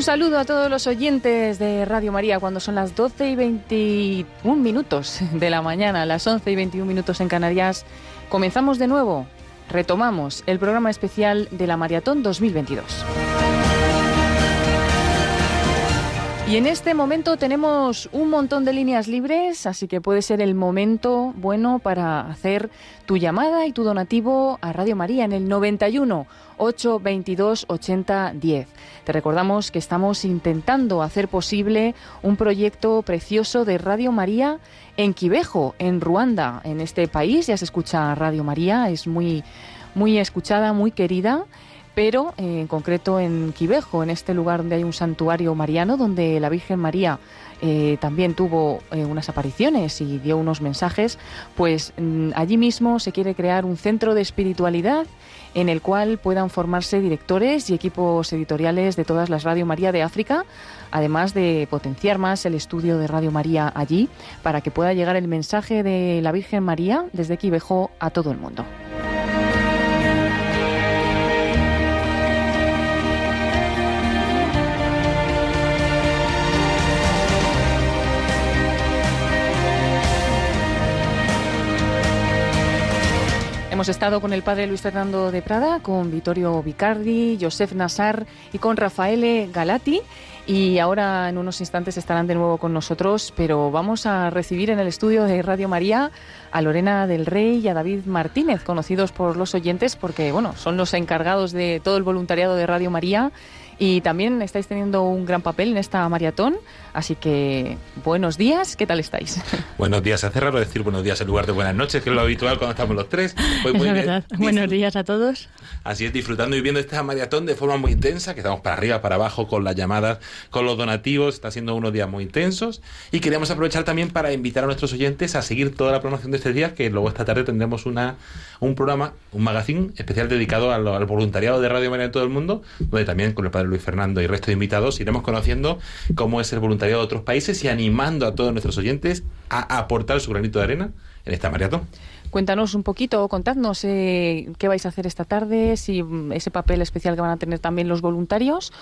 Un saludo a todos los oyentes de Radio María cuando son las 12 y 21 minutos de la mañana, las 11 y 21 minutos en Canarias. Comenzamos de nuevo, retomamos el programa especial de la Maratón 2022. Y en este momento tenemos un montón de líneas libres, así que puede ser el momento bueno para hacer tu llamada y tu donativo a Radio María en el 91 822 80 10. Te recordamos que estamos intentando hacer posible un proyecto precioso de Radio María en Quibejo, en Ruanda, en este país. Ya se escucha Radio María, es muy muy escuchada, muy querida pero eh, en concreto en Quivejo, en este lugar donde hay un santuario mariano, donde la Virgen María eh, también tuvo eh, unas apariciones y dio unos mensajes, pues mm, allí mismo se quiere crear un centro de espiritualidad en el cual puedan formarse directores y equipos editoriales de todas las Radio María de África, además de potenciar más el estudio de Radio María allí, para que pueda llegar el mensaje de la Virgen María desde Quivejo a todo el mundo. Hemos estado con el padre Luis Fernando de Prada, con Vittorio Vicardi, Josef Nassar y con Rafaele Galati. Y ahora en unos instantes estarán de nuevo con nosotros, pero vamos a recibir en el estudio de Radio María a Lorena del Rey y a David Martínez, conocidos por los oyentes porque bueno, son los encargados de todo el voluntariado de Radio María y también estáis teniendo un gran papel en esta maratón, así que buenos días, ¿qué tal estáis? Buenos días, hace raro decir buenos días en lugar de buenas noches, que es lo habitual cuando estamos los tres. Pues muy es verdad. Buenos días a todos. Así es, disfrutando y viendo esta maratón de forma muy intensa, que estamos para arriba, para abajo con las llamadas, con los donativos, está siendo unos días muy intensos y queremos aprovechar también para invitar a nuestros oyentes a seguir toda la programación de este día, que luego esta tarde tendremos una, un programa, un magazine especial dedicado al, al voluntariado de Radio María en todo el mundo, donde también con el padre Luis Fernando y el resto de invitados iremos conociendo cómo es el voluntariado de otros países y animando a todos nuestros oyentes a aportar su granito de arena en esta maratón. Cuéntanos un poquito, contadnos eh, qué vais a hacer esta tarde, si mm, ese papel especial que van a tener también los voluntarios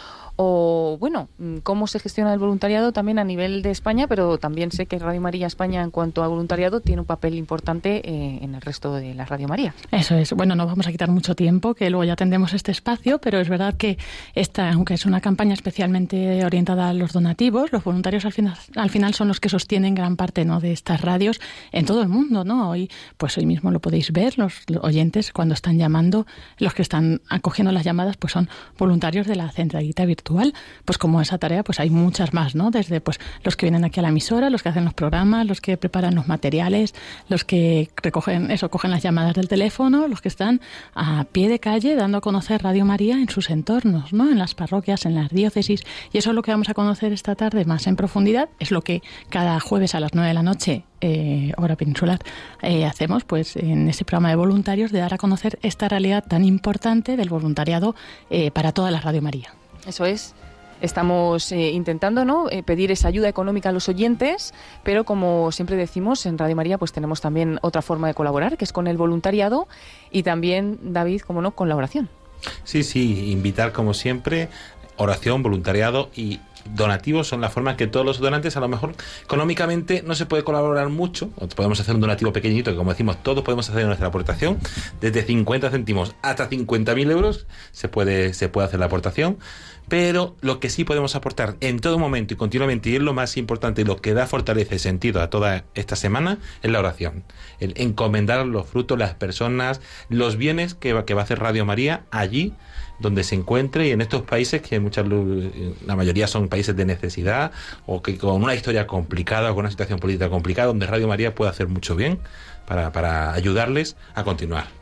o bueno, mm, cómo se gestiona el voluntariado también a nivel de España, pero también sé que Radio María España en cuanto a voluntariado tiene un papel importante eh, en el resto de la Radio María. Eso es. Bueno, no vamos a quitar mucho tiempo, que luego ya tendremos este espacio, pero es verdad que esta, aunque es una campaña especialmente orientada a los donativos, los voluntarios al final, al final son los que sostienen gran parte ¿no? de estas radios en todo el mundo, ¿no? Hoy, pues hoy mismo lo podéis ver, los oyentes cuando están llamando, los que están acogiendo las llamadas, pues son voluntarios de la centralita virtual pues como esa tarea, pues hay muchas más, ¿no? Desde pues los que vienen aquí a la emisora, los que hacen los programas, los que preparan los materiales, los que recogen eso, cogen las llamadas del teléfono, los que están a pie de calle dando a conocer Radio María en sus entornos, ¿no? En las parroquias, en las diócesis. Y eso es lo que vamos a conocer esta tarde más en profundidad, es lo que cada jueves a las nueve de la noche eh, hora peninsular, eh, hacemos pues en ese programa de voluntarios de dar a conocer esta realidad tan importante del voluntariado eh, para toda la Radio María. Eso es. Estamos eh, intentando ¿no? Eh, pedir esa ayuda económica a los oyentes, pero como siempre decimos en Radio María, pues tenemos también otra forma de colaborar, que es con el voluntariado y también, David, como no, con la oración. Sí, sí, invitar como siempre, oración, voluntariado y donativos son la forma que todos los donantes a lo mejor económicamente no se puede colaborar mucho, podemos hacer un donativo pequeñito, que como decimos, todos podemos hacer nuestra aportación, desde 50 céntimos hasta 50.000 euros se puede, se puede hacer la aportación, pero lo que sí podemos aportar en todo momento y continuamente, y es lo más importante y lo que da fortaleza y sentido a toda esta semana, es la oración. El encomendar los frutos, las personas, los bienes que va, que va a hacer Radio María allí donde se encuentre y en estos países que muchas la mayoría son países de necesidad o que con una historia complicada o con una situación política complicada donde Radio María puede hacer mucho bien para, para ayudarles a continuar.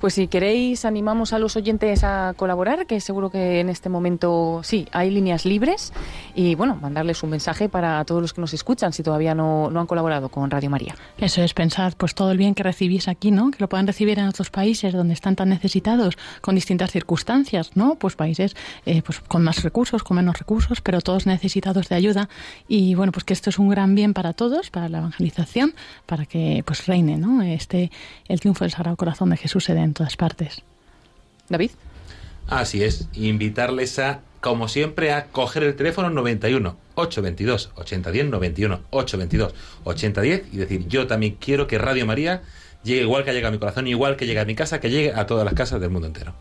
Pues si queréis, animamos a los oyentes a colaborar, que seguro que en este momento sí, hay líneas libres. Y bueno, mandarles un mensaje para todos los que nos escuchan si todavía no, no han colaborado con Radio María. Eso es, pensar pues todo el bien que recibís aquí, ¿no? Que lo puedan recibir en otros países donde están tan necesitados, con distintas circunstancias, ¿no? Pues países eh, pues con más recursos, con menos recursos, pero todos necesitados de ayuda. Y bueno, pues que esto es un gran bien para todos, para la evangelización, para que pues reine, ¿no? Este, el triunfo del Sagrado Corazón de Jesús se dé en todas partes. David. Así es, invitarles a como siempre, a coger el teléfono 91 822 8010 91 822 8010 y decir, yo también quiero que Radio María llegue igual que llega a mi corazón, igual que llegue a mi casa, que llegue a todas las casas del mundo entero.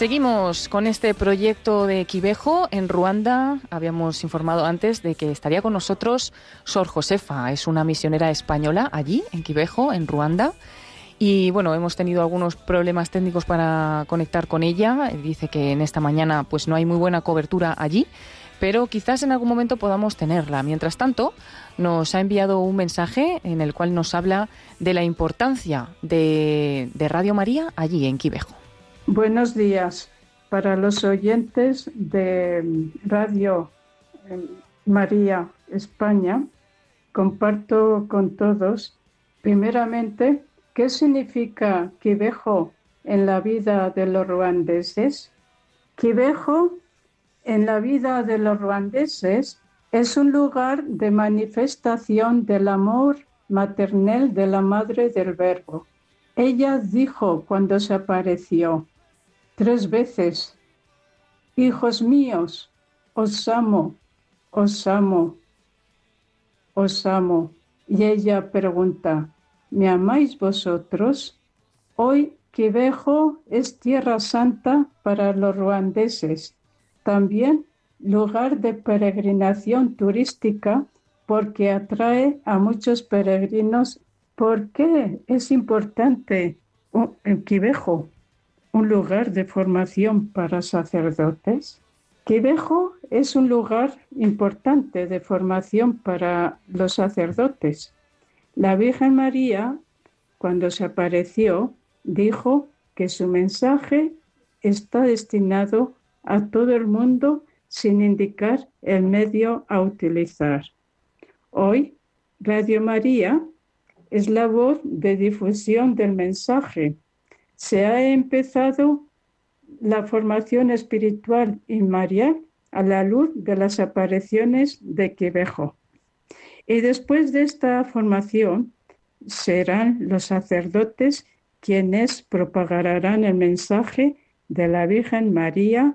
Seguimos con este proyecto de Quivejo en Ruanda. Habíamos informado antes de que estaría con nosotros Sor Josefa, es una misionera española allí en Quivejo, en Ruanda. Y bueno, hemos tenido algunos problemas técnicos para conectar con ella. Dice que en esta mañana pues no hay muy buena cobertura allí, pero quizás en algún momento podamos tenerla. Mientras tanto, nos ha enviado un mensaje en el cual nos habla de la importancia de, de Radio María allí en Quivejo. Buenos días para los oyentes de Radio eh, María España. Comparto con todos, primeramente, qué significa Quivejo en la vida de los ruandeses. Quivejo en la vida de los ruandeses es un lugar de manifestación del amor maternal de la Madre del Verbo. Ella dijo cuando se apareció, tres veces, Hijos míos, os amo, os amo, os amo. Y ella pregunta, ¿me amáis vosotros? Hoy Quivejo es tierra santa para los ruandeses, también lugar de peregrinación turística porque atrae a muchos peregrinos. ¿Por qué es importante el Quivejo? Un lugar de formación para sacerdotes. Quivejo es un lugar importante de formación para los sacerdotes. La Virgen María, cuando se apareció, dijo que su mensaje está destinado a todo el mundo sin indicar el medio a utilizar. Hoy, Radio María es la voz de difusión del mensaje se ha empezado la formación espiritual en María a la luz de las apariciones de Quivejo. Y después de esta formación serán los sacerdotes quienes propagarán el mensaje de la Virgen María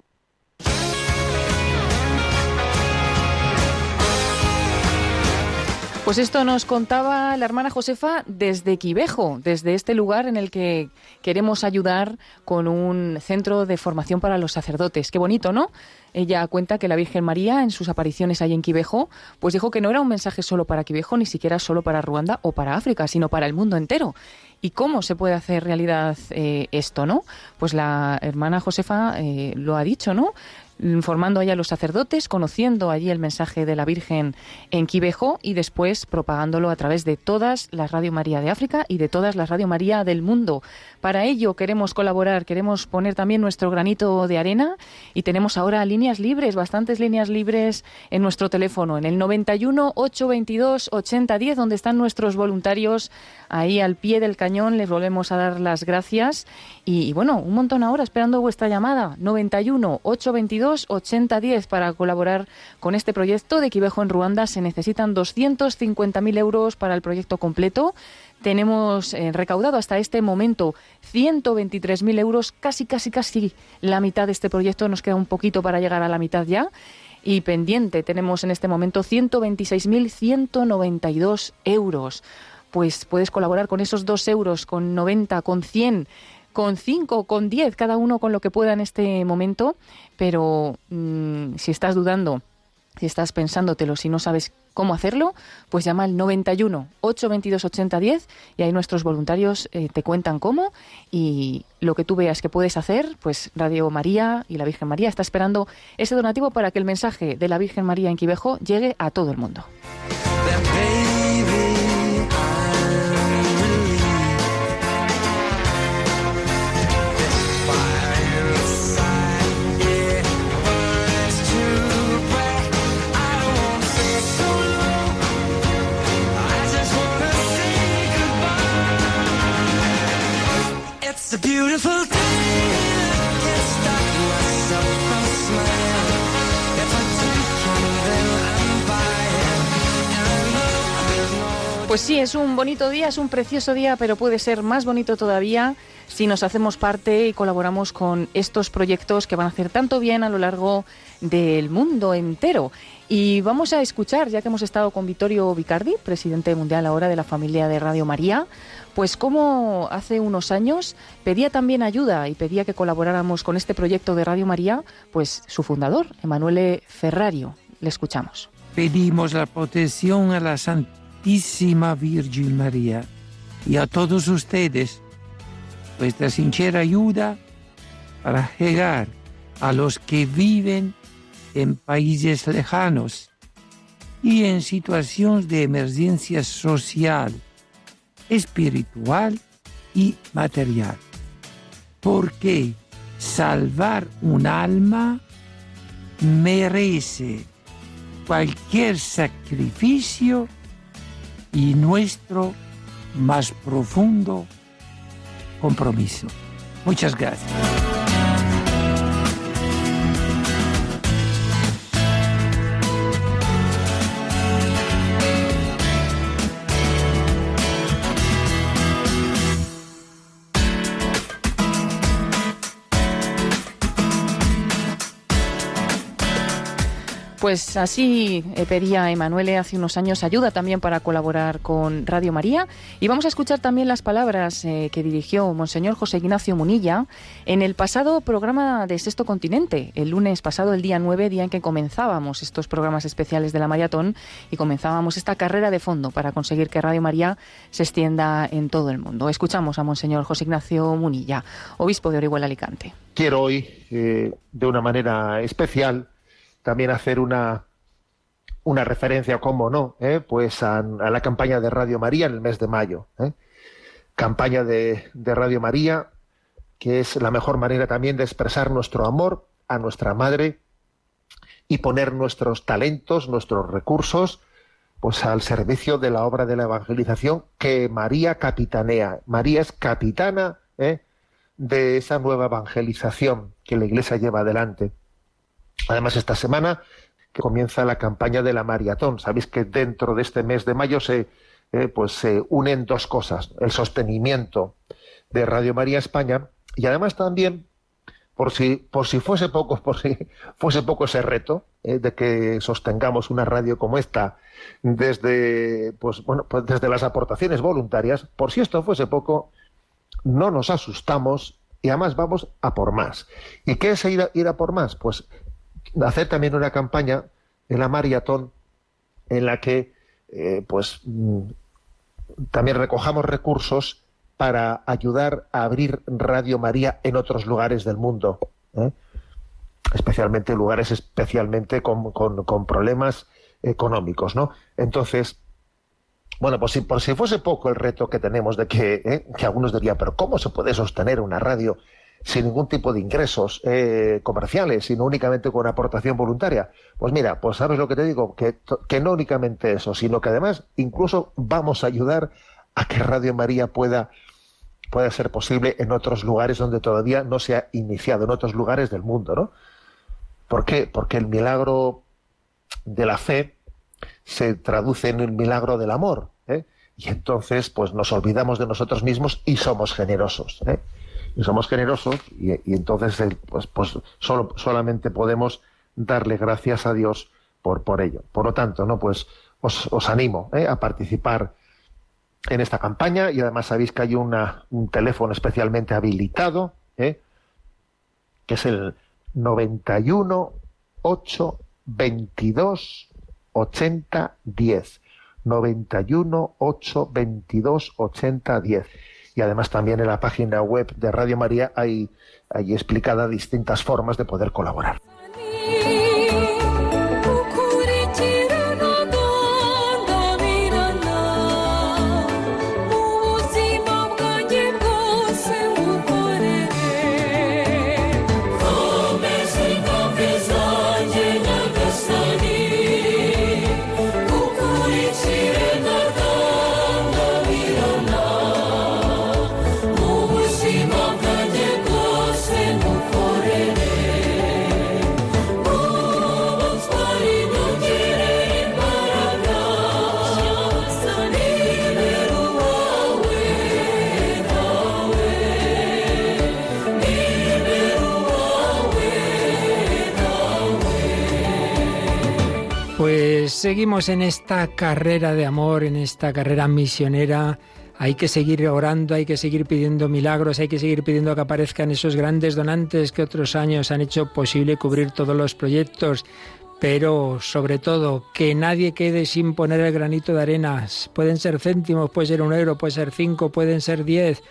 Pues esto nos contaba la hermana Josefa desde Quivejo, desde este lugar en el que queremos ayudar con un centro de formación para los sacerdotes. Qué bonito, ¿no? Ella cuenta que la Virgen María en sus apariciones ahí en Quivejo, pues dijo que no era un mensaje solo para Quivejo, ni siquiera solo para Ruanda o para África, sino para el mundo entero. ¿Y cómo se puede hacer realidad eh, esto, no? Pues la hermana Josefa eh, lo ha dicho, ¿no? Informando allá a los sacerdotes, conociendo allí el mensaje de la Virgen en Quivejo y después propagándolo a través de todas las Radio María de África y de todas las Radio María del mundo. Para ello queremos colaborar, queremos poner también nuestro granito de arena y tenemos ahora líneas libres, bastantes líneas libres en nuestro teléfono, en el 91 822 8010, donde están nuestros voluntarios ahí al pie del cañón. Les volvemos a dar las gracias y, bueno, un montón ahora esperando vuestra llamada. 91 822 8010 para colaborar con este proyecto de Quivejo en Ruanda. Se necesitan 250.000 euros para el proyecto completo. Tenemos eh, recaudado hasta este momento 123.000 euros, casi, casi, casi la mitad de este proyecto. Nos queda un poquito para llegar a la mitad ya. Y pendiente tenemos en este momento 126.192 euros. Pues puedes colaborar con esos 2 euros, con 90, con 100 con 5, con 10, cada uno con lo que pueda en este momento, pero mm, si estás dudando Si estás pensándotelo, si no sabes cómo hacerlo, pues llama al 91 822 8010 y ahí nuestros voluntarios eh, te cuentan cómo y lo que tú veas que puedes hacer, pues Radio María y la Virgen María está esperando ese donativo para que el mensaje de la Virgen María en Quivejo llegue a todo el mundo. Pues sí, es un bonito día, es un precioso día, pero puede ser más bonito todavía si nos hacemos parte y colaboramos con estos proyectos que van a hacer tanto bien a lo largo del mundo entero. Y vamos a escuchar, ya que hemos estado con Vittorio Vicardi, presidente mundial ahora de la familia de Radio María, pues como hace unos años pedía también ayuda y pedía que colaboráramos con este proyecto de Radio María, pues su fundador, Emanuele Ferrario. Le escuchamos. Pedimos la protección a la Santísima Virgen María y a todos ustedes vuestra sincera ayuda para llegar a los que viven en países lejanos y en situaciones de emergencia social espiritual y material. Porque salvar un alma merece cualquier sacrificio y nuestro más profundo compromiso. Muchas gracias. Pues así eh, pedía Emanuele hace unos años ayuda también para colaborar con Radio María. Y vamos a escuchar también las palabras eh, que dirigió Monseñor José Ignacio Munilla en el pasado programa de Sexto Continente, el lunes pasado, el día 9, día en que comenzábamos estos programas especiales de la maratón y comenzábamos esta carrera de fondo para conseguir que Radio María se extienda en todo el mundo. Escuchamos a Monseñor José Ignacio Munilla, obispo de Orihuela Alicante. Quiero hoy, eh, de una manera especial, también hacer una, una referencia, como no, ¿eh? pues a, la campaña de Radio María en el mes de mayo. ¿eh? Campaña de, de, Radio María, que es la mejor manera también de expresar nuestro amor a nuestra madre y poner nuestros talentos, nuestros recursos, pues al servicio de la obra de la evangelización que María capitanea. María es capitana ¿eh? de esa nueva evangelización que la Iglesia lleva adelante. Además, esta semana que comienza la campaña de la maratón. Sabéis que dentro de este mes de mayo se, eh, pues, se unen dos cosas: el sostenimiento de Radio María España y además también, por si, por si fuese poco, por si fuese poco ese reto eh, de que sostengamos una radio como esta desde, pues, bueno, pues desde las aportaciones voluntarias, por si esto fuese poco, no nos asustamos y además vamos a por más. ¿Y qué es ir ir a por más? Pues hacer también una campaña en la maratón en la que eh, pues mm, también recojamos recursos para ayudar a abrir Radio María en otros lugares del mundo, ¿eh? especialmente lugares especialmente con, con, problemas económicos, ¿no? Entonces, bueno, pues si, por si fuese poco el reto que tenemos de que, ¿eh? que algunos dirían, pero ¿cómo se puede sostener una radio sin ningún tipo de ingresos eh, comerciales, sino únicamente con aportación voluntaria. Pues mira, pues sabes lo que te digo, que, que no únicamente eso, sino que además incluso vamos a ayudar a que Radio María pueda, pueda ser posible en otros lugares donde todavía no se ha iniciado, en otros lugares del mundo, ¿no? ¿Por qué? Porque el milagro de la fe se traduce en el milagro del amor, ¿eh? y entonces pues nos olvidamos de nosotros mismos y somos generosos. ¿eh? Y somos generosos y, entonces eh, pues, pues solo, solamente podemos darle gracias a Dios por, por ello. Por lo tanto, ¿no? Pues os, os animo ¿eh? a participar en esta campaña y además sabéis que hay una, un teléfono especialmente habilitado, ¿eh? que es el 91 8 22 80 10. 91 8 22 80 10. Y además también en la página web de Radio María hay, hay explicada distintas formas de poder colaborar. Seguimos en esta carrera de amor, en esta carrera misionera. Hay que seguir orando, hay que seguir pidiendo milagros, hay que seguir pidiendo que aparezcan esos grandes donantes que otros años han hecho posible cubrir todos los proyectos. Pero sobre todo, que nadie quede sin poner el granito de arenas. Pueden ser céntimos, puede ser un euro, puede ser cinco, pueden ser diez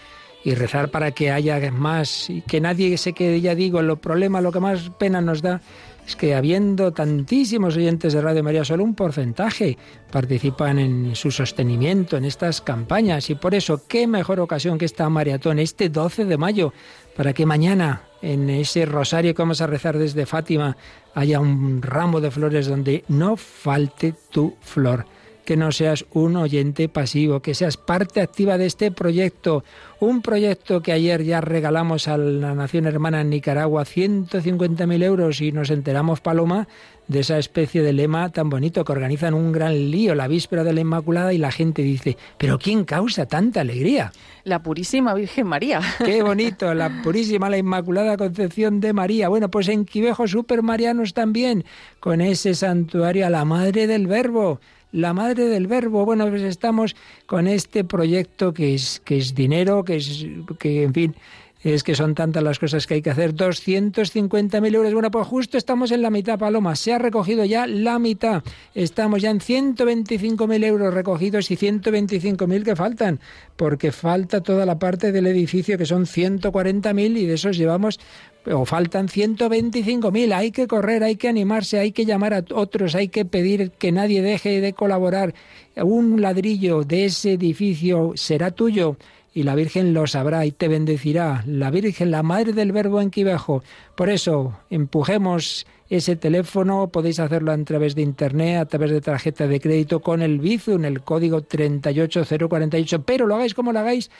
y rezar para que haya más y que nadie se quede, ya digo, lo problema, lo que más pena nos da es que habiendo tantísimos oyentes de Radio María, solo un porcentaje participan en su sostenimiento, en estas campañas. Y por eso, qué mejor ocasión que esta maratón, este 12 de mayo, para que mañana, en ese rosario que vamos a rezar desde Fátima, haya un ramo de flores donde no falte tu flor que no seas un oyente pasivo, que seas parte activa de este proyecto, un proyecto que ayer ya regalamos a la nación hermana en Nicaragua 150.000 euros y nos enteramos, Paloma, de esa especie de lema tan bonito que organizan un gran lío la víspera de la Inmaculada y la gente dice, pero ¿quién causa tanta alegría? La Purísima Virgen María. Qué bonito, la Purísima, la Inmaculada Concepción de María. Bueno, pues en Quivejo Super Marianos también, con ese santuario a la Madre del Verbo la madre del verbo. Bueno, pues estamos con este proyecto que es, que es dinero, que es, que en fin, es que son tantas las cosas que hay que hacer. 250.000 euros. Bueno, pues justo estamos en la mitad, Paloma. Se ha recogido ya la mitad. Estamos ya en 125.000 euros recogidos y 125.000 que faltan, porque falta toda la parte del edificio que son 140.000 y de esos llevamos o faltan 125.000. Hay que correr, hay que animarse, hay que llamar a otros, hay que pedir que nadie deje de colaborar. Un ladrillo de ese edificio será tuyo y la Virgen lo sabrá y te bendecirá. La Virgen, la Madre del Verbo en Quivejo. Por eso, empujemos ese teléfono, podéis hacerlo a través de internet, a través de tarjeta de crédito con el en el código 38048, pero lo hagáis como lo hagáis,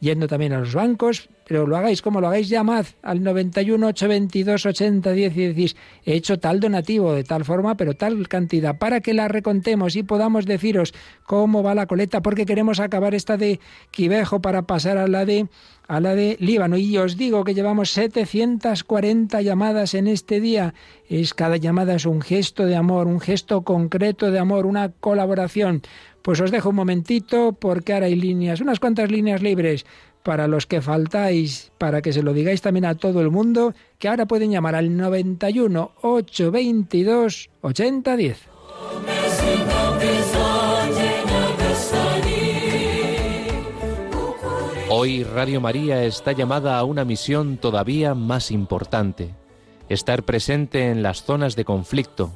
yendo también a los bancos, pero lo hagáis como lo hagáis, llamad al 91 822 80 10 y decís, he hecho tal donativo de tal forma, pero tal cantidad, para que la recontemos y podamos deciros cómo va la coleta, porque queremos acabar esta de Quivejo para pasar a la de a la de Líbano. Y os digo que llevamos 740 llamadas en este día. Es cada llamada es un gesto de amor, un gesto concreto de amor, una colaboración. Pues os dejo un momentito porque ahora hay líneas, unas cuantas líneas libres para los que faltáis, para que se lo digáis también a todo el mundo, que ahora pueden llamar al 91 822 8010. Hoy Radio María está llamada a una misión todavía más importante, estar presente en las zonas de conflicto,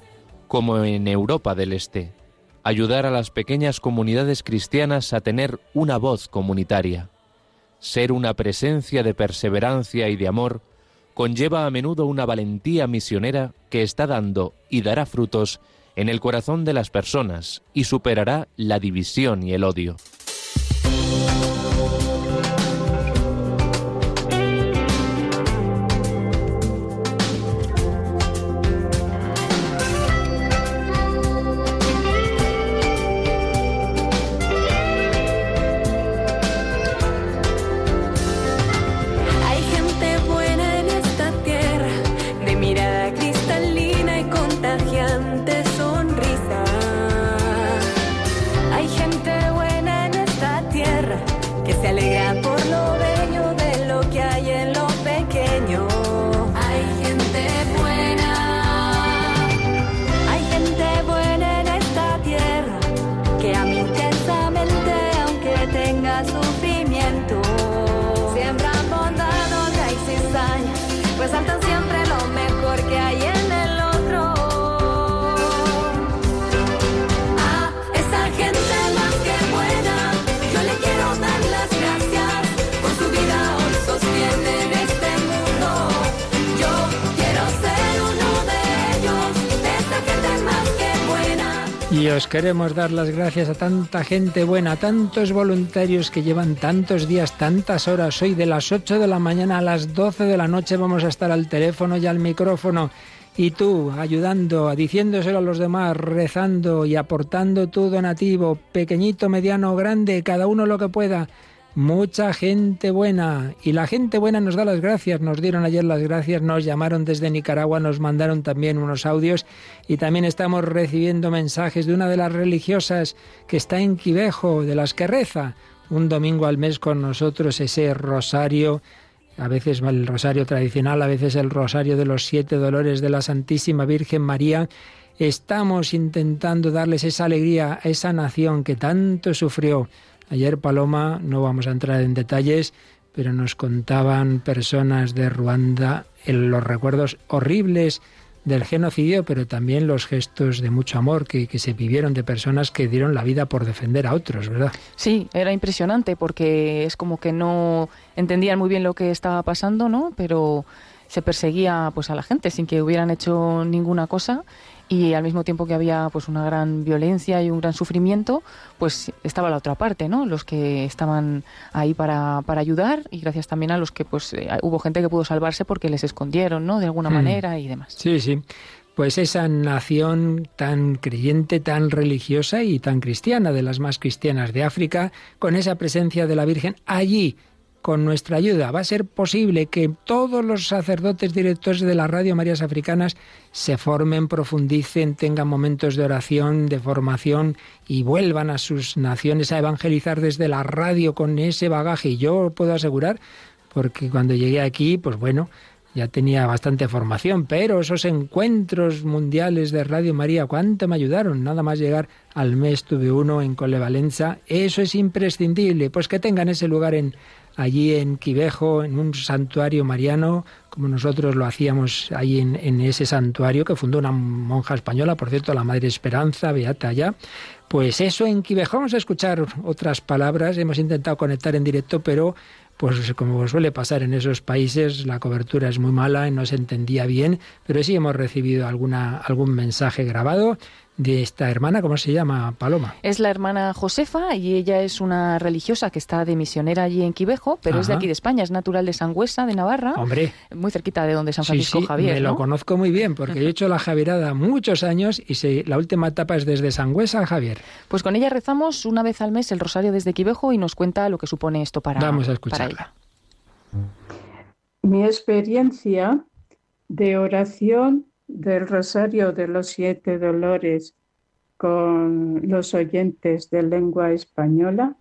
como en Europa del Este, ayudar a las pequeñas comunidades cristianas a tener una voz comunitaria. Ser una presencia de perseverancia y de amor conlleva a menudo una valentía misionera que está dando y dará frutos en el corazón de las personas y superará la división y el odio. Queremos dar las gracias a tanta gente buena, a tantos voluntarios que llevan tantos días, tantas horas. Hoy de las 8 de la mañana a las 12 de la noche vamos a estar al teléfono y al micrófono. Y tú, ayudando, diciéndoselo a los demás, rezando y aportando tu donativo, pequeñito, mediano, grande, cada uno lo que pueda mucha gente buena. Y la gente buena nos da las gracias, nos dieron ayer las gracias, nos llamaron desde Nicaragua, nos mandaron también unos audios y también estamos recibiendo mensajes de una de las religiosas que está en Quivejo, de las que reza un domingo al mes con nosotros ese rosario. A veces el rosario tradicional, a veces el rosario de los siete dolores de la Santísima Virgen María. Estamos intentando darles esa alegría a esa nación que tanto sufrió Ayer, Paloma, no vamos a entrar en detalles, pero nos contaban personas de Ruanda en los recuerdos horribles del genocidio, pero también los gestos de mucho amor que, que, se vivieron de personas que dieron la vida por defender a otros, ¿verdad? Sí, era impresionante porque es como que no entendían muy bien lo que estaba pasando, ¿no? Pero se perseguía pues a la gente sin que hubieran hecho ninguna cosa y al mismo tiempo que había pues una gran violencia y un gran sufrimiento, pues estaba la otra parte, ¿no? Los que estaban ahí para, para ayudar y gracias también a los que pues eh, hubo gente que pudo salvarse porque les escondieron, ¿no? De alguna hmm. manera y demás. Sí, sí. Pues esa nación tan creyente, tan religiosa y tan cristiana, de las más cristianas de África, con esa presencia de la Virgen allí con nuestra ayuda va a ser posible que todos los sacerdotes directores de las Radio Marías Africanas se formen, profundicen, tengan momentos de oración, de formación y vuelvan a sus naciones a evangelizar desde la radio con ese bagaje. Y yo puedo asegurar, porque cuando llegué aquí, pues bueno, ya tenía bastante formación, pero esos encuentros mundiales de Radio María, ¿cuánto me ayudaron? Nada más llegar al mes tuve uno en Colevalenza, eso es imprescindible, pues que tengan ese lugar en allí en Quivejo, en un santuario mariano, como nosotros lo hacíamos ahí en, ese santuario que fundó una monja española, por cierto, la Madre Esperanza, beata allá. Pues eso en Quivejo. Vamos a escuchar otras palabras. Hemos intentado conectar en directo, pero pues como suele pasar en esos países, la cobertura es muy mala y no se entendía bien, pero sí hemos recibido alguna, algún mensaje grabado de esta hermana, ¿cómo se llama, Paloma? Es la hermana Josefa y ella es una religiosa que está de misionera allí en Quivejo, pero es de aquí de España, es natural de Sangüesa, de Navarra. Hombre. Muy cerquita de donde San Francisco Javier. Me lo conozco muy bien porque he hecho la Javierada muchos años y la última etapa es desde Sangüesa a Javier. Pues con ella rezamos una vez al mes el rosario desde Quivejo y nos cuenta lo que supone esto para, Vamos a escucharla. Mi experiencia de oración del Rosario de los Siete Dolores con los oyentes de lengua española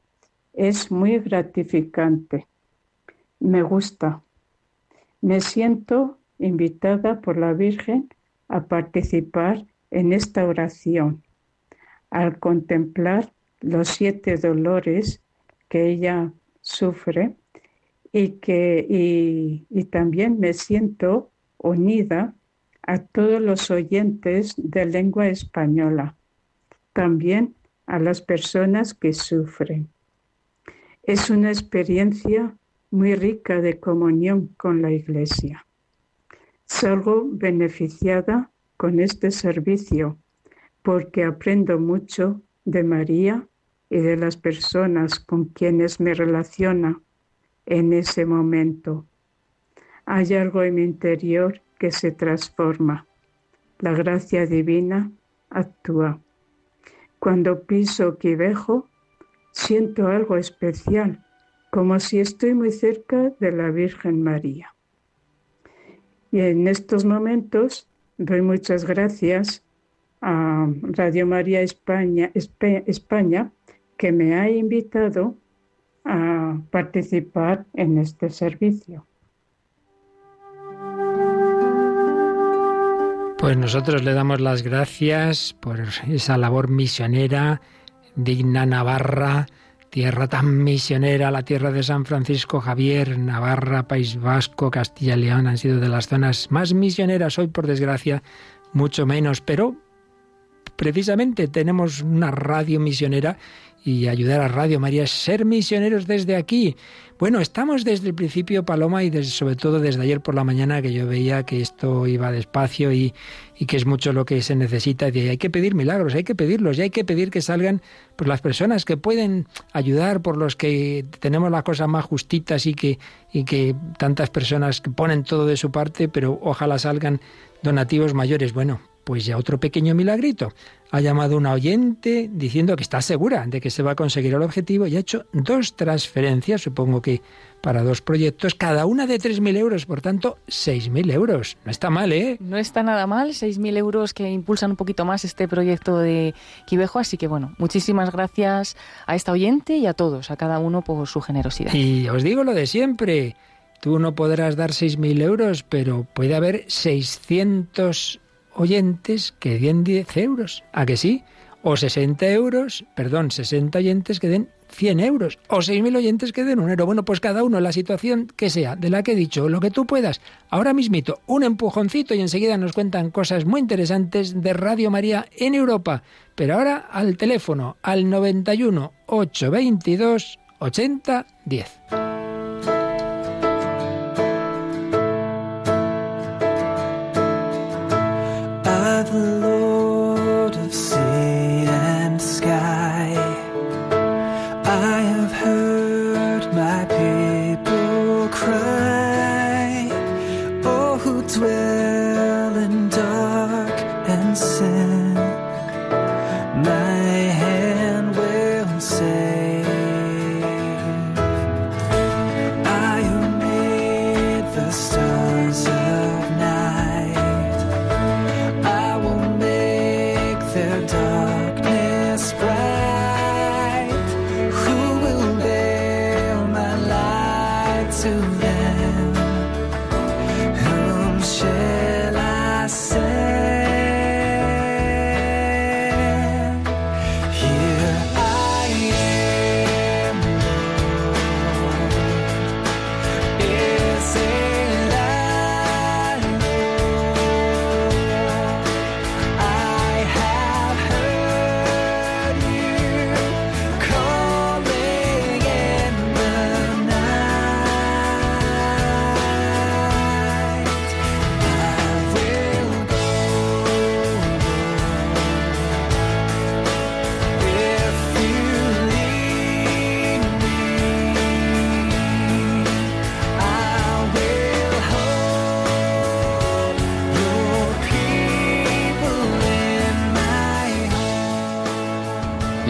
es muy gratificante. Me gusta. Me siento invitada por la Virgen a participar en esta oración, al contemplar los siete dolores que ella sufre y que y también me siento unida a todos los oyentes de lengua española, también a las personas que sufren. Es una experiencia muy rica de comunión con la Iglesia. Salgo beneficiada con este servicio porque aprendo mucho de María y de las personas con quienes me relaciona en ese momento. Hay algo en mi interior que se transforma. La gracia divina actúa. Cuando piso Quivejo, siento algo especial, como si estoy muy cerca de la Virgen María. Y en estos momentos doy muchas gracias a Radio María España, España que me ha invitado a participar en este servicio. Pues nosotros le damos las gracias por esa labor misionera, digna Navarra, tierra tan misionera, la tierra de San Francisco Javier, Navarra, País Vasco, Castilla y León han sido de las zonas más misioneras, hoy por desgracia mucho menos, pero precisamente tenemos una radio misionera y ayudar a Radio María ser misioneros desde aquí. Bueno, estamos desde el principio, Paloma, y desde, sobre todo desde ayer por la mañana que yo veía que esto iba despacio y, y que es mucho lo que se necesita. Y hay que pedir milagros, hay que pedirlos, y hay que pedir que salgan pues, las personas que pueden ayudar, por los que tenemos las cosas más justitas y que, y que tantas personas que ponen todo de su parte, pero ojalá salgan donativos mayores. Bueno, pues ya otro pequeño milagrito. Ha llamado una oyente diciendo que está segura de que se va a conseguir el objetivo y ha hecho dos transferencias, supongo que para dos proyectos, cada una de 3.000 euros, por tanto, 6.000 euros. No está mal, ¿eh? No está nada mal, 6.000 euros que impulsan un poquito más este proyecto de Quivejo, así que bueno, muchísimas gracias a esta oyente y a todos, a cada uno por su generosidad. Y os digo lo de siempre, tú no podrás dar 6.000 euros, pero puede haber 600 oyentes que den 10 euros. ¿A que sí? O 60 euros, perdón, 60 oyentes que den 100 euros. O 6.000 oyentes que den un euro. Bueno, pues cada uno, la situación que sea, de la que he dicho, lo que tú puedas. Ahora mismito, un empujoncito y enseguida nos cuentan cosas muy interesantes de Radio María en Europa. Pero ahora al teléfono, al 91 822 by the 80 10.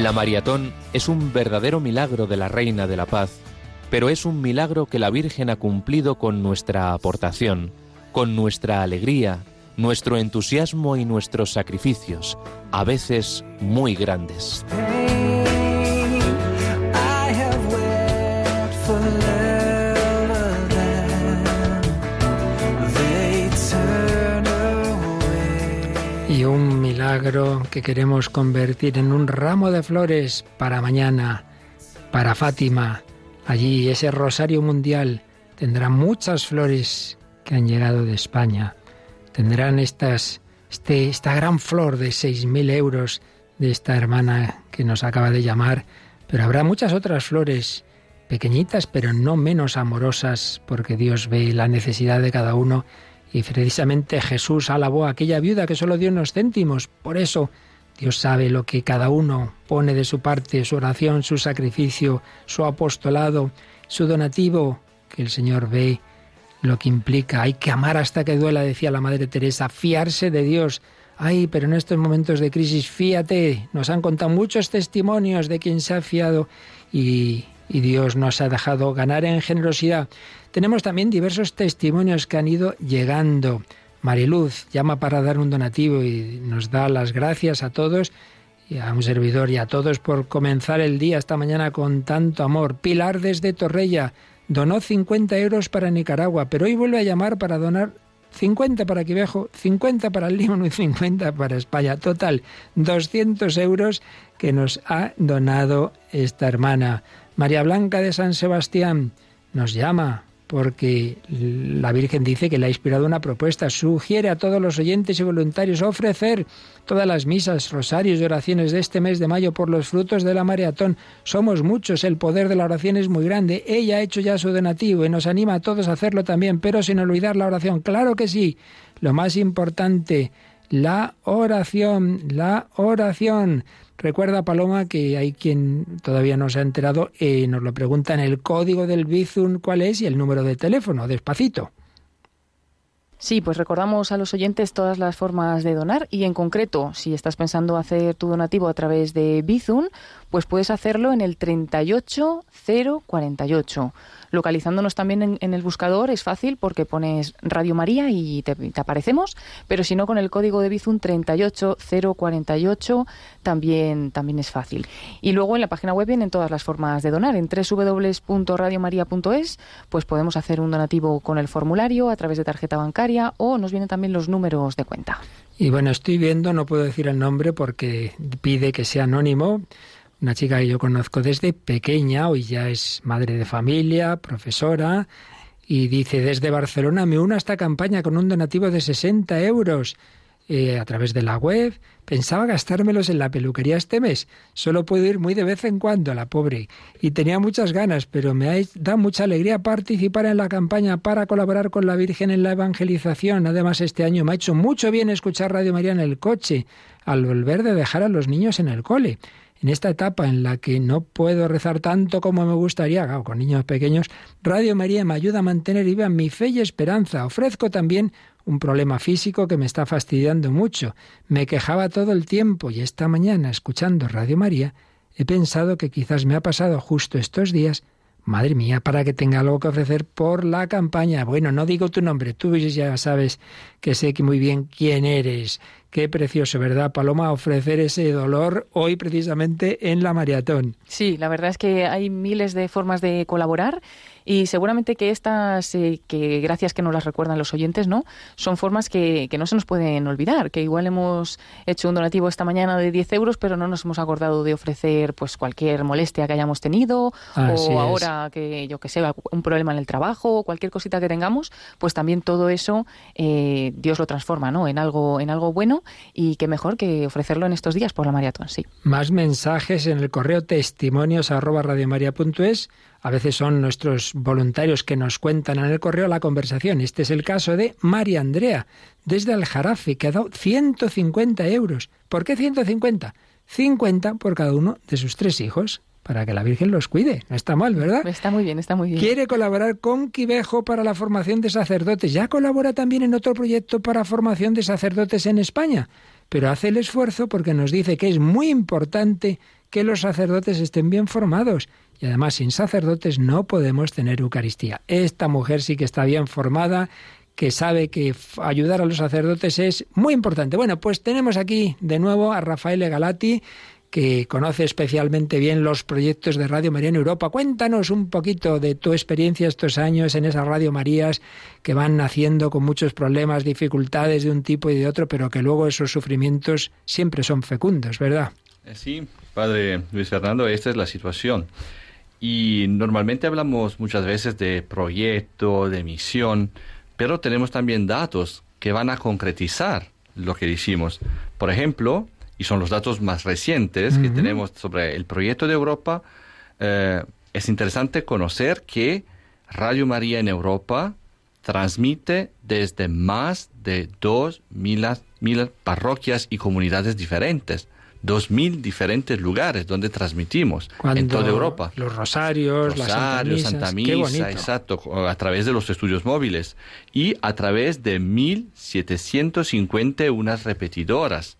La maratón es un verdadero milagro de la Reina de la Paz, pero es un milagro que la Virgen ha cumplido con nuestra aportación, con nuestra alegría, nuestro entusiasmo y nuestros sacrificios, a veces muy grandes. Y un milagro que queremos convertir en un ramo de flores para mañana, para Fátima. Allí ese rosario mundial tendrá muchas flores que han llegado de España. Tendrán estas, este, esta gran flor de 6.000 euros de esta hermana que nos acaba de llamar, pero habrá muchas otras flores pequeñitas, pero no menos amorosas, porque Dios ve la necesidad de cada uno y precisamente Jesús alabó a aquella viuda que solo dio unos céntimos. Por eso Dios sabe lo que cada uno pone de su parte, su oración, su sacrificio, su apostolado, su donativo, que el Señor ve lo que implica. Hay que amar hasta que duela, decía la Madre Teresa, fiarse de Dios. Ay, pero en estos momentos de crisis, fíate, nos han contado muchos testimonios de quien se ha fiado y, y Dios nos ha dejado ganar en generosidad. Tenemos también diversos testimonios que han ido llegando. Mariluz llama para dar un donativo y nos da las gracias a todos y a un servidor y a todos por comenzar el día esta mañana con tanto amor. Pilar desde Torrella donó 50 euros para Nicaragua, pero hoy vuelve a llamar para donar 50 para Quivejo, 50 para el Líbano y 50 para España. Total, 200 euros que nos ha donado esta hermana. María Blanca de San Sebastián nos llama porque la Virgen dice que le ha inspirado una propuesta. Sugiere a todos los oyentes y voluntarios ofrecer todas las misas, rosarios y oraciones de este mes de mayo por los frutos de la maratón. Somos muchos, el poder de la oración es muy grande. Ella ha hecho ya su donativo y nos anima a todos a hacerlo también, pero sin olvidar la oración. Claro que sí. Lo más importante, la oración, la oración. Recuerda, Paloma, que hay quien todavía no se ha enterado, eh, nos lo pregunta en el código del Bizum cuál es y el número de teléfono, despacito. Sí, pues recordamos a los oyentes todas las formas de donar y en concreto, si estás pensando hacer tu donativo a través de Bizum, pues puedes hacerlo en el 38048. Localizándonos también en, el buscador es fácil porque pones Radio María y te, aparecemos, pero si no con el código de Bizum 38048 también, también es fácil. Y luego en la página web vienen todas las formas de donar. En www.radiomaria.es pues podemos hacer un donativo con el formulario a través de tarjeta bancaria o nos vienen también los números de cuenta. Y bueno, estoy viendo, no puedo decir el nombre porque pide que sea anónimo, una chica que yo conozco desde pequeña, hoy ya es madre de familia, profesora, y dice, desde Barcelona me uno a esta campaña con un donativo de 60 euros. Eh, a través de la web. Pensaba gastármelos en la peluquería este mes. Solo puedo ir muy de vez en cuando, la pobre. Y tenía muchas ganas, pero me da mucha alegría participar en la campaña para colaborar con la Virgen en la evangelización. Además, este año me ha hecho mucho bien escuchar Radio María en el coche, al volver de dejar a los niños en el cole en esta etapa en la que no puedo rezar tanto como me gustaría, con niños pequeños, Radio María me ayuda a mantener viva mi fe y esperanza. Ofrezco también un problema físico que me está fastidiando mucho. Me quejaba todo el tiempo y esta mañana, escuchando Radio María, he pensado que quizás me ha pasado justo estos días Madre mía, para que tenga algo que ofrecer por la campaña. Bueno, no digo tu nombre, tú ya sabes que sé muy bien quién eres. Qué precioso, ¿verdad, Paloma? Ofrecer ese dolor hoy precisamente en la maratón. Sí, la verdad es que hay miles de formas de colaborar y seguramente que estas, eh, que gracias que nos las recuerdan los oyentes, ¿no? Son formas que, que, no se nos pueden olvidar, que igual hemos hecho un donativo esta mañana de 10 euros, pero no nos hemos acordado de ofrecer pues cualquier molestia que hayamos tenido o ahora que, yo que sé, un problema en el trabajo o cualquier cosita que tengamos, pues también todo eso eh, Dios lo transforma, ¿no? En algo, en algo bueno y qué mejor que ofrecerlo en estos días por la maratón, sí. Más mensajes en el correo testimonios arroba radiomaria.es a veces son nuestros voluntarios que nos cuentan en el correo la conversación. Este es el caso de María Andrea, desde Aljarafe, que ha dado 150 euros. ¿Por qué 150? 50 por cada uno de sus tres hijos para que la Virgen los cuide. No está mal, ¿verdad? Está muy bien, está muy bien. Quiere colaborar con Quivejo para la formación de sacerdotes. Ya colabora también en otro proyecto para formación de sacerdotes en España, pero hace el esfuerzo porque nos dice que es muy importante que los sacerdotes estén bien formados y además sin sacerdotes no podemos tener Eucaristía. Esta mujer sí que está bien formada, que sabe que ayudar a los sacerdotes es muy importante. Bueno, pues tenemos aquí de nuevo a Rafael Galati, que conoce especialmente bien los proyectos de Radio María en Europa. Cuéntanos un poquito de tu experiencia estos años en esas Radio Marías que van naciendo con muchos problemas, dificultades de un tipo y de otro, pero que luego esos sufrimientos siempre son fecundos, ¿verdad? Eh, sí, padre Luis Fernando, esta es la situación. Y normalmente hablamos muchas veces de proyecto, de misión, pero tenemos también datos que van a concretizar lo que decimos. Por ejemplo, y son los datos más recientes que tenemos sobre el proyecto de Europa, eh, es interesante conocer que Radio María en Europa transmite desde más de dos mil parroquias y comunidades diferentes dos mil diferentes lugares donde transmitimos en toda Europa. Los rosarios, las Santa Misa, exacto, a través de los estudios móviles y a través de 1.751 repetidoras.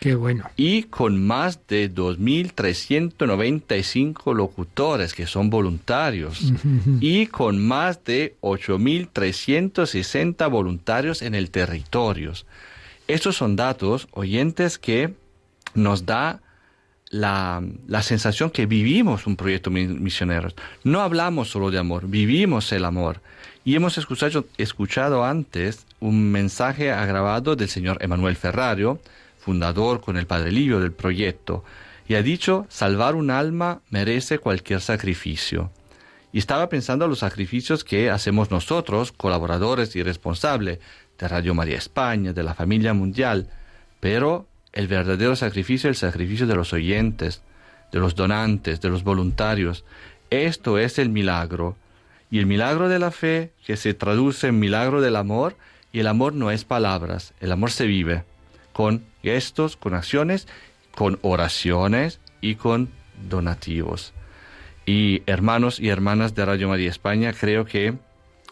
Qué bueno. Y con más de 2.395 locutores que son voluntarios. y con más de 8.360 voluntarios en el territorio. Estos son datos, oyentes, que nos da la, sensación que vivimos un proyecto misionero. No hablamos solo de amor, vivimos el amor. Y hemos escuchado, escuchado antes un mensaje agravado del señor Emanuel Ferrario, fundador con el Padre Livio del proyecto, y ha dicho, salvar un alma merece cualquier sacrificio. Y estaba pensando en los sacrificios que hacemos nosotros, colaboradores y responsables de Radio María España, de la familia mundial, pero el verdadero sacrificio el sacrificio de los oyentes, de los donantes, de los voluntarios. Esto es el milagro. Y el milagro de la fe, que se traduce en milagro del amor, y el amor no es palabras, el amor se vive con gestos, con acciones, con oraciones y con donativos. Y hermanos y hermanas de Radio María España, creo que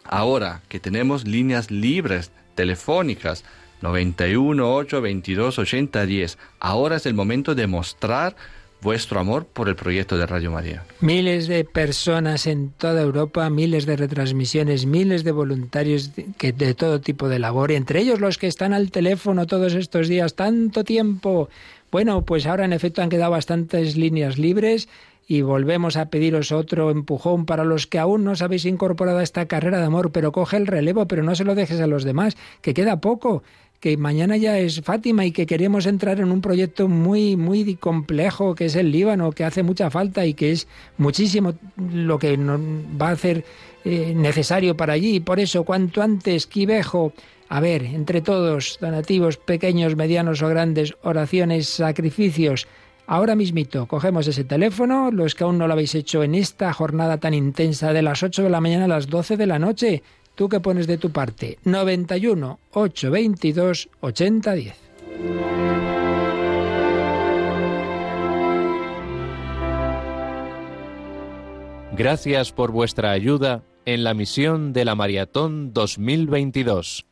ahora que tenemos líneas libres telefónicas 91 8 22 80 10, ahora es el momento de mostrar vuestro amor por el proyecto de Radio María. Miles de personas en toda Europa, miles de retransmisiones, miles de voluntarios de todo tipo de labor, entre ellos los que están al teléfono todos estos días, tanto tiempo. Bueno, pues ahora en efecto han quedado bastantes líneas libres y volvemos a pediros otro empujón para los que aún no os habéis incorporado a esta carrera de amor, pero coge el relevo, pero no se lo dejes a los demás, que queda poco que mañana ya es Fátima y que queremos entrar en un proyecto muy, muy complejo que es el Líbano, que hace mucha falta y que es muchísimo lo que nos va a hacer eh, necesario para allí. Por eso, cuanto antes, Quivejo, a ver, entre todos, donativos pequeños, medianos o grandes, oraciones, sacrificios, Ahora mismito, cogemos ese teléfono, los que aún no lo habéis hecho en esta jornada tan intensa de las 8 de la mañana a las 12 de la noche, ¿Tú qué pones de tu parte? 91 822 8010. Gracias por vuestra ayuda en la misión de la Maratón 2022.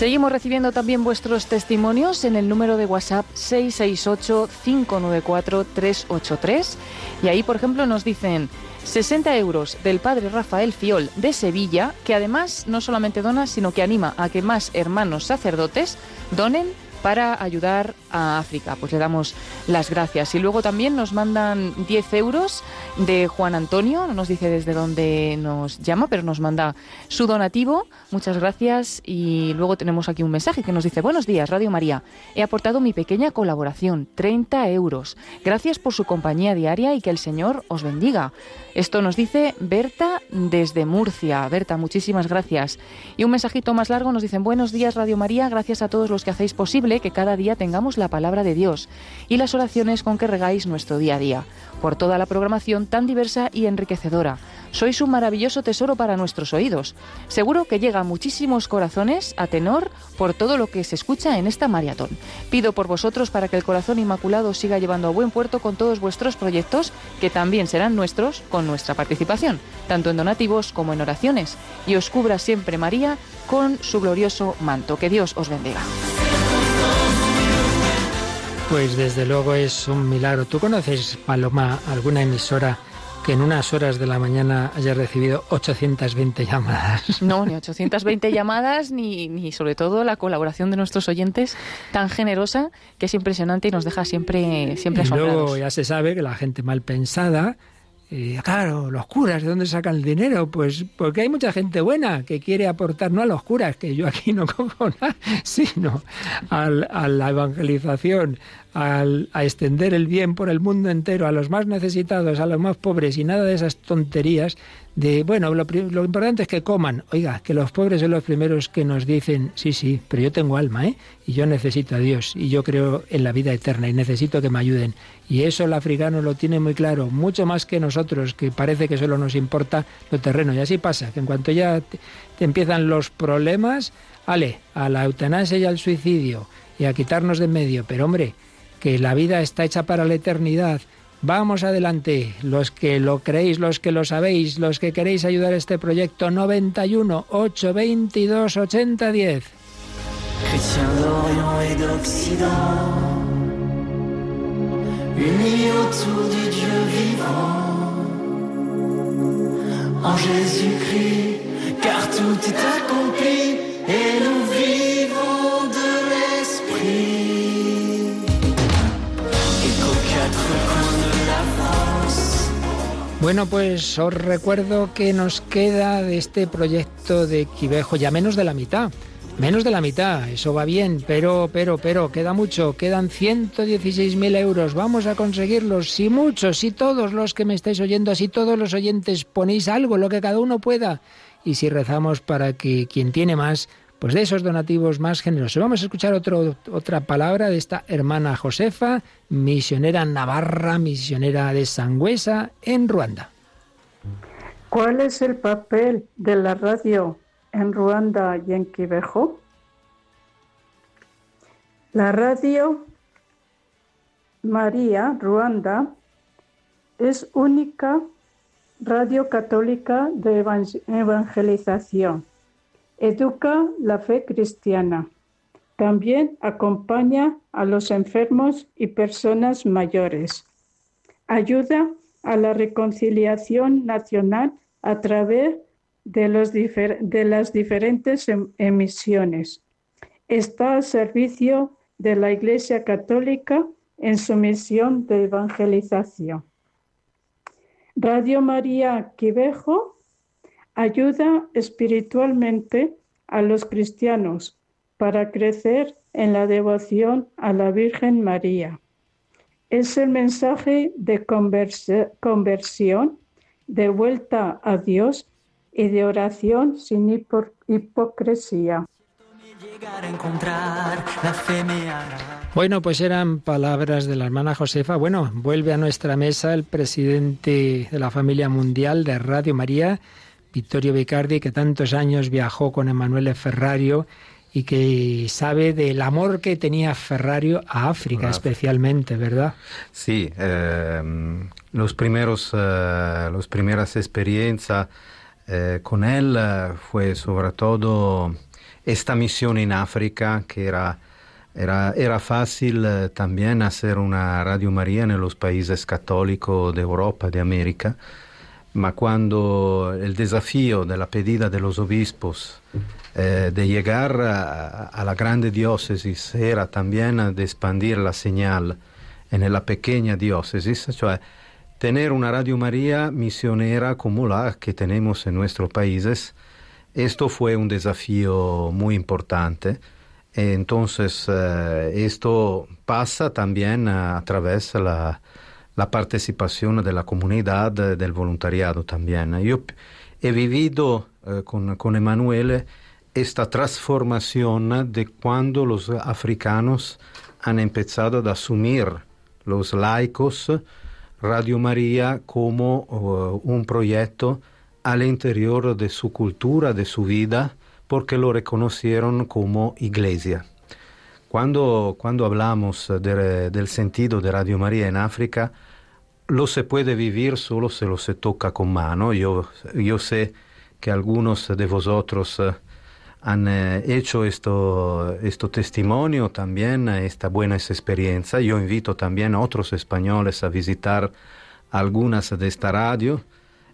Seguimos recibiendo también vuestros testimonios en el número de WhatsApp 668-594-383. Y ahí, por ejemplo, nos dicen 60 euros del padre Rafael Fiol de Sevilla, que además no solamente dona, sino que anima a que más hermanos sacerdotes donen para ayudar a África. Pues le damos las gracias. Y luego también nos mandan 10 euros de Juan Antonio, no nos dice desde dónde nos llama, pero nos manda su donativo. Muchas gracias. Y luego tenemos aquí un mensaje que nos dice, buenos días, Radio María. He aportado mi pequeña colaboración, 30 euros. Gracias por su compañía diaria y que el Señor os bendiga. Esto nos dice Berta desde Murcia. Berta, muchísimas gracias. Y un mensajito más largo nos dicen, buenos días, Radio María. Gracias a todos los que hacéis posible que cada día tengamos la palabra de Dios y las oraciones con que regáis nuestro día a día, por toda la programación tan diversa y enriquecedora. Sois un maravilloso tesoro para nuestros oídos. Seguro que llega a muchísimos corazones a tenor por todo lo que se escucha en esta maratón. Pido por vosotros para que el corazón inmaculado siga llevando a buen puerto con todos vuestros proyectos, que también serán nuestros con nuestra participación, tanto en donativos como en oraciones. Y os cubra siempre María con su glorioso manto. Que Dios os bendiga. Pues desde luego es un milagro. ¿Tú conoces, Paloma, alguna emisora que en unas horas de la mañana haya recibido 820 llamadas? No, ni 820 llamadas, ni, ni sobre todo la colaboración de nuestros oyentes tan generosa que es impresionante y nos deja siempre, siempre y Luego ya se sabe que la gente mal pensada eh, claro, los curas, ¿de dónde sacan el dinero? Pues porque hay mucha gente buena que quiere aportar, no a los curas, que yo aquí no cojo nada, sino a la evangelización, a extender el bien por el mundo entero, a los más necesitados, a los más pobres y nada de esas tonterías de, bueno, lo, importante es que coman. Oiga, que los pobres son los primeros que nos dicen, sí, sí, pero yo tengo alma, ¿eh? Y yo necesito a Dios, y yo creo en la vida eterna, y necesito que me ayuden. Y eso el africano lo tiene muy claro, mucho más que nosotros, que parece que solo nos importa lo terreno. Y así pasa, que en cuanto ya te, te empiezan los problemas, ale, a la eutanasia y al suicidio, y a quitarnos de en medio. Pero hombre, que la vida está hecha para la eternidad. Vamos adelante, los que lo creéis, los que lo sabéis, los que queréis ayudar a este proyecto 91 822 8010. unis autour du Dieu vivant, en Jésus-Christ, car tout est accompli et nous vivons Bueno, pues os recuerdo que nos queda de este proyecto de Quivejo ya menos de la mitad. Menos de la mitad, eso va bien, pero, pero, pero, queda mucho, quedan 116.000 euros, vamos a conseguirlos, si muchos, si todos los que me estáis oyendo, si todos los oyentes ponéis algo, lo que cada uno pueda, y si rezamos para que quien tiene más, pues de esos donativos más generosos. Vamos a escuchar otro, otra palabra de esta hermana Josefa, misionera navarra, misionera de Sangüesa, en Ruanda. ¿Cuál es el papel de la radio en Ruanda y en Quivejo. La radio María Ruanda es única radio católica de evangelización. Educa la fe cristiana. También acompaña a los enfermos y personas mayores. Ayuda a la reconciliación nacional a través de, las diferentes em, emisiones. Está al servicio de la Iglesia Católica en su misión de evangelización. Radio María Quivejo ayuda espiritualmente a los cristianos para crecer en la devoción a la Virgen María. Es el mensaje de conversión, de vuelta a Dios y de oración sin hipocresía. Bueno, pues eran palabras de la hermana Josefa. Bueno, vuelve a nuestra mesa el presidente de la familia mundial de Radio María, Vittorio Vicardi, que tantos años viajó con Emanuele Ferrario y que sabe del amor que tenía Ferrario a África especialmente, ¿verdad? Sí, eh, los primeros, eh, las primeras experiencias eh, con él fue sobre todo esta misión en África que era, era, era fácil también hacer una Radio María en los países católicos de Europa, de América, ma cuando el desafío de la pedida de los obispos de llegar a, a, la grande diócesis era también de expandir la señal en la pequeña diócesis, cioè tener una Radio María misionera como la que tenemos en nuestros países, esto fue un desafío muy importante. Entonces, eh, esto pasa también a, través de la, la, participación de la comunidad, del voluntariado también. Yo he vivido eh, con, con Emanuele esta transformación de cuando los africanos han empezado a asumir los laicos Radio María como uh, un proyecto al interior de su cultura, de su vida, porque lo reconocieron como iglesia. Cuando, cuando hablamos de, del sentido de Radio María en África, lo se puede vivir solo se lo se toca con mano. Yo, yo sé que algunos de vosotros uh, han eh, hecho esto, esto testimonio también, esta buena experiencia. Yo invito también a otros españoles a visitar algunas de esta radio.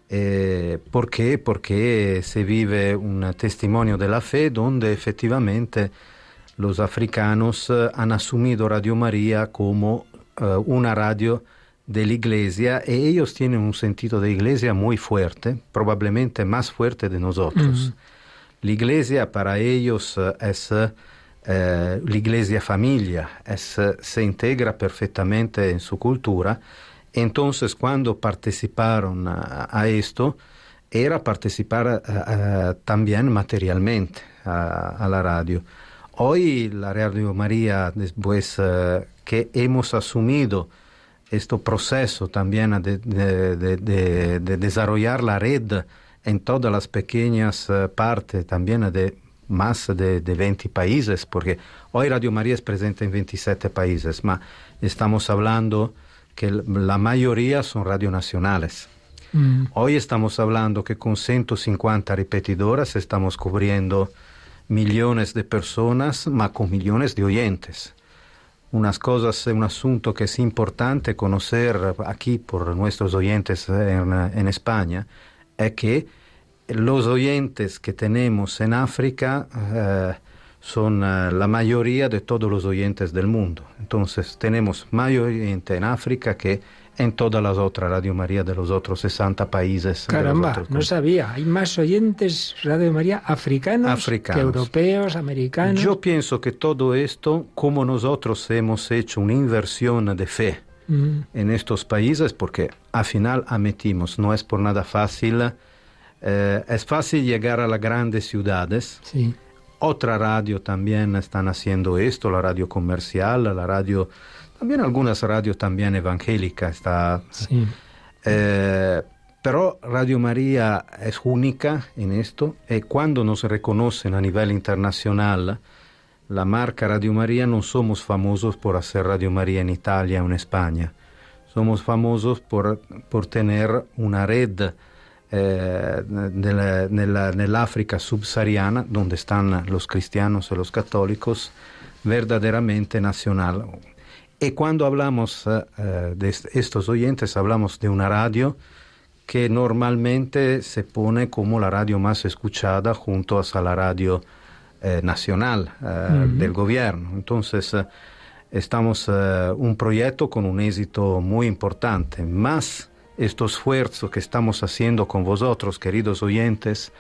Eh, ¿Por qué? Porque se vive un testimonio de la fe donde efectivamente los africanos eh, han asumido Radio María como una radio de la iglesia y ellos tienen un sentido de iglesia muy fuerte, probablemente más fuerte de nosotros. La iglesia para ellos eh, es eh, la iglesia familia, es, eh, se integra perfectamente en su cultura. Entonces cuando participaron a, a esto, era participar eh, también materialmente a, a, la radio. Hoy la Radio María, después eh, que hemos asumido este proceso también de, de, de, de, desarrollar la red en todas las pequeñas uh, partes, también de más de, 20 países, porque hoy Radio María es presente en 27 países, pero estamos hablando que la mayoría son radionacionales. Mm. Hoy estamos hablando que con 150 repetidoras estamos cubriendo millones de personas, más con millones de oyentes. Unas cosas, un asunto que es importante conocer aquí por nuestros oyentes en, España es que los oyentes que tenemos en África eh, son uh, la mayoría de todos los oyentes del mundo. Entonces tenemos más oyentes en África que en todas las otras Radio María de los otros 60 países. Caramba, no sabía. Hay más oyentes Radio María africanos, africanos, que europeos, americanos. Yo pienso que todo esto, como nosotros hemos hecho una inversión de fe mm. en estos países, porque al final admitimos, no es por nada fácil, eh, es fácil llegar a las grandes ciudades. Sí. Otra radio también están haciendo esto, la radio comercial, la radio también algunas radios también evangélicas está. Sí. Eh, pero Radio María es única en esto y cuando nos reconocen a nivel internacional, la marca Radio María no somos famosos por hacer Radio María en Italia o en España. Somos famosos por, por tener una red eh, nella, África subsahariana, donde están los cristianos y los católicos, verdaderamente nacional y cuando hablamos uh, de estos oyentes, hablamos de una radio que normalmente se pone como la radio más escuchada junto a la radio eh, nacional uh, uh-huh. del gobierno. Entonces, estamos un proyecto con un éxito muy importante, más este esfuerzo que estamos haciendo con vosotros, queridos oyentes,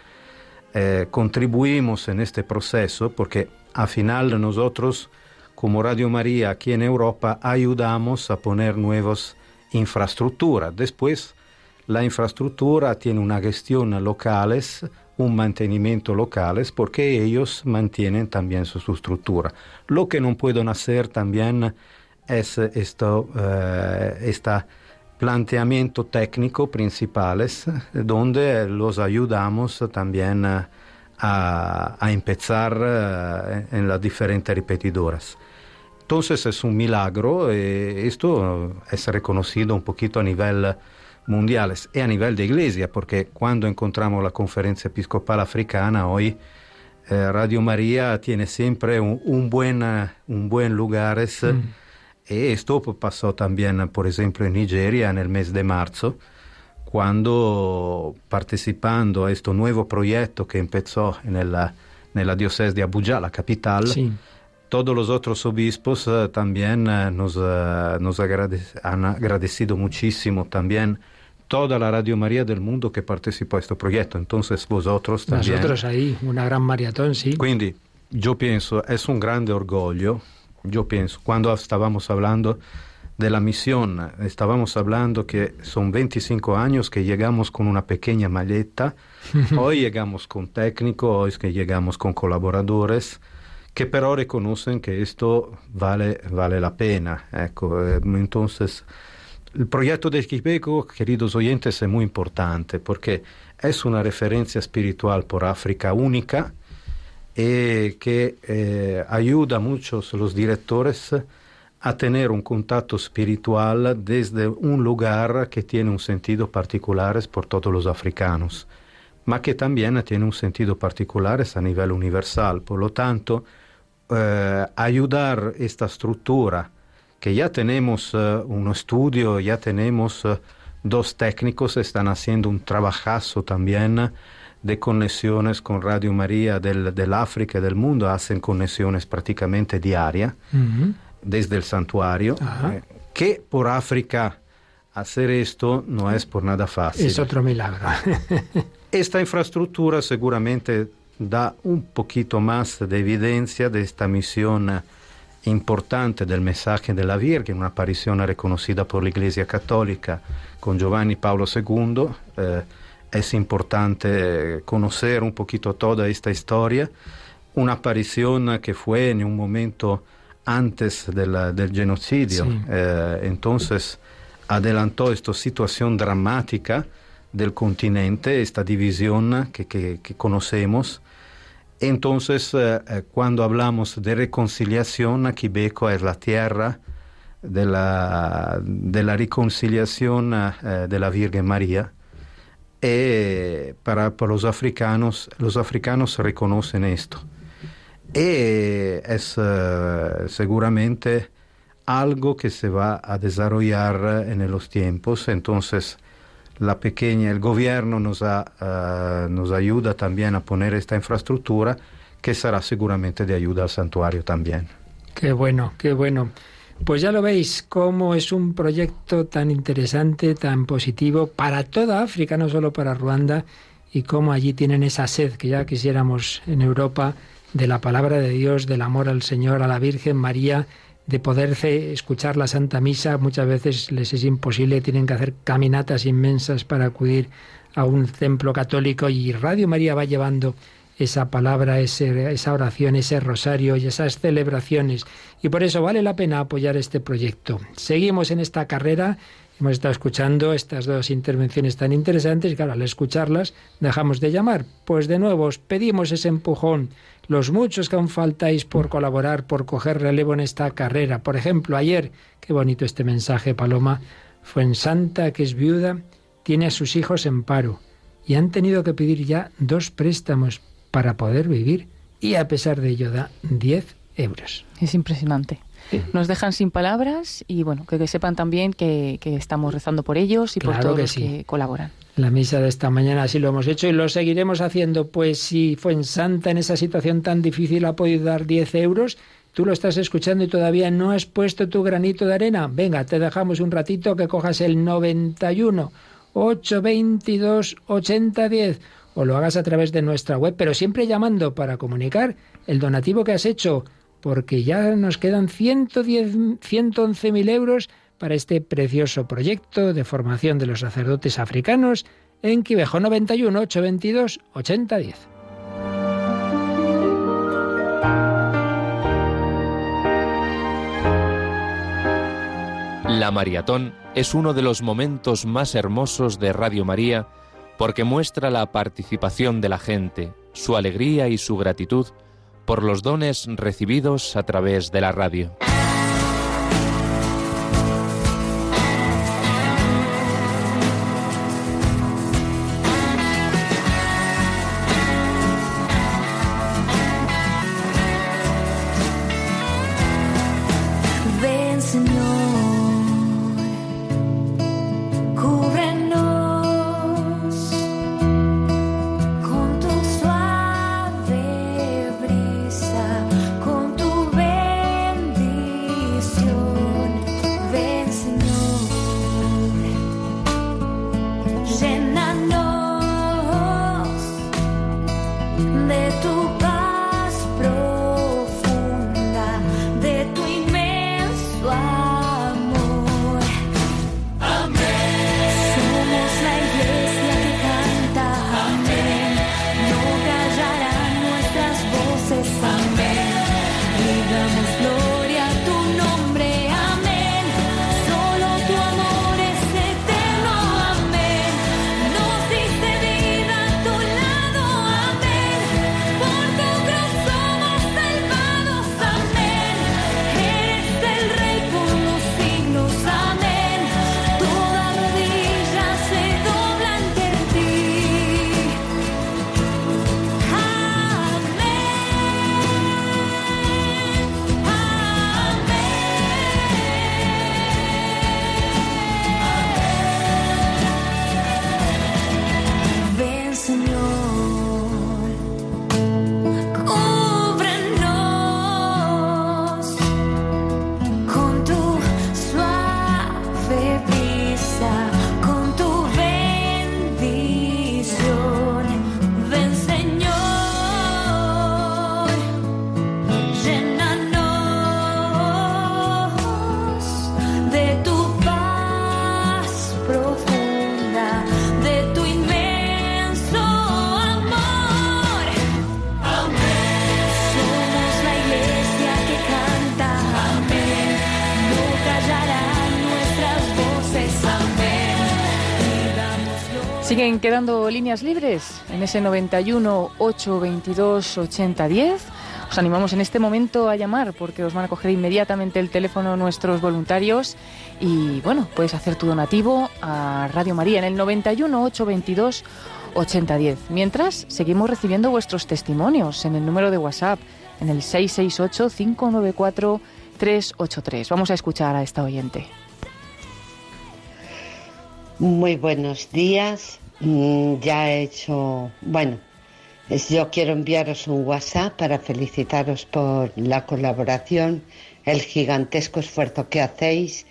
eh, contribuimos en este proceso porque al final nosotros como Radio María aquí en Europa ayudamos a poner nuevas infraestructuras. Después, la infraestructura tiene una gestión locales, un mantenimiento locales, porque ellos mantienen también su, estructura. Lo que no pueden hacer también es esto, uh, este planteamiento técnico principales, donde los ayudamos también a, a empezar uh, en las diferentes repetidoras. Entonces es un milagro y eh, esto es reconocido un poquito a nivel mundial y a nivel de iglesia, porque cuando encontramos la conferencia episcopal africana hoy, eh, Radio María tiene siempre un, un, buen, un buen lugar. Mm. Y esto pasó también, por ejemplo, en Nigeria en el mes de marzo, cuando participando a este nuevo proyecto que empezó en la, en la diócesis de Abuja, la capital, sí todos los otros obispos uh, también uh, nos, uh, nos han agradecido muchísimo también toda la Radio María del mundo que participó a este proyecto. Entonces vosotros también. Nosotros ahí, una gran maratón, sí. Quindi yo pienso, es un grande orgullo, yo pienso, cuando estábamos hablando de la misión, estábamos hablando que son 25 años que llegamos con una pequeña maleta, hoy llegamos con técnico, hoy es que llegamos con colaboradores, que pero reconocen que esto vale, vale la pena. Ecco, eh, entonces, el proyecto de Quibeco, queridos oyentes, es muy importante porque es una referencia espiritual por África única y que eh, ayuda a muchos los directores a tener un contacto espiritual desde un lugar que tiene un sentido particular por todos los africanos, ma que también tiene un sentido particular a nivel universal. Por lo tanto, eh, ayudar esta estructura, que ya tenemos uh, un estudio, ya tenemos uh, dos técnicos, están haciendo un trabajazo también de conexiones con Radio María del, del África y del mundo, hacen conexiones prácticamente diarias. Desde el santuario, eh, que por África hacer esto no es por nada fácil. Es otro milagro. esta infraestructura seguramente da un poquito más de evidencia de esta misión importante del mensaje de la Virgen, una aparición reconocida por la Iglesia Católica con Giovanni Paolo II. Eh, es importante conocer un poquito toda esta historia, una aparición que fue en un momento antes del genocidio, eh, entonces adelantó esta situación dramática del continente, esta división que, que, que conocemos, entonces, eh, eh, cuando hablamos de reconciliación, aquí Beco es la tierra de la, de la reconciliación eh, de la Virgen María. Y para, para, los africanos, los africanos reconocen esto. Y es seguramente algo que se va a desarrollar en los tiempos. Entonces, la pequeña, el gobierno nos, uh, nos ayuda también a poner esta infraestructura que será seguramente de ayuda al santuario también. Qué bueno, qué bueno. Pues ya lo veis, cómo es un proyecto tan interesante, tan positivo para toda África, no solo para Ruanda, y cómo allí tienen esa sed que ya quisiéramos en Europa de la palabra de Dios, del amor al Señor, a la Virgen María, de poder escuchar la Santa Misa, muchas veces les es imposible, tienen que hacer caminatas inmensas para acudir a un templo católico y Radio María va llevando esa palabra, esa oración, ese rosario y esas celebraciones. Y por eso vale la pena apoyar este proyecto. Seguimos en esta carrera Hemos estado escuchando estas dos intervenciones tan interesantes y claro, al escucharlas dejamos de llamar. Pues de nuevo os pedimos ese empujón, los muchos que aún faltáis por colaborar, por coger relevo en esta carrera. Por ejemplo, ayer, qué bonito este mensaje, Paloma, fue en Santa, que es viuda, tiene a sus hijos en paro y han tenido que pedir ya dos préstamos para poder vivir y a pesar de ello da 10 euros. Es impresionante. Nos dejan sin palabras y bueno, que, sepan también que, estamos rezando por ellos y por todos los que colaboran. La misa de esta mañana así lo hemos hecho y lo seguiremos haciendo. Pues si fue en Santa en esa situación tan difícil ha podido dar 10 euros, tú lo estás escuchando y todavía no has puesto tu granito de arena. Venga, te dejamos un ratito que cojas el 91 822 8010 o lo hagas a través de nuestra web, pero siempre llamando para comunicar el donativo que has hecho porque ya nos quedan 111.000 euros para este precioso proyecto de formación de los sacerdotes africanos en Quivejo 91 822 8010. La maratón es uno de los momentos más hermosos de Radio María porque muestra la participación de la gente, su alegría y su gratitud por los dones recibidos a través de la radio. Líneas libres en ese 91 822 8010. Os animamos en este momento a llamar porque os van a coger inmediatamente el teléfono nuestros voluntarios y bueno, puedes hacer tu donativo a Radio María en el 91 822 8010. Mientras, seguimos recibiendo vuestros testimonios en el número de WhatsApp en el 668 594 383. Vamos a escuchar a esta oyente. Muy buenos días. Mm, ya he hecho, bueno, yo quiero enviaros un WhatsApp para felicitaros por la colaboración, el gigantesco esfuerzo que hacéis.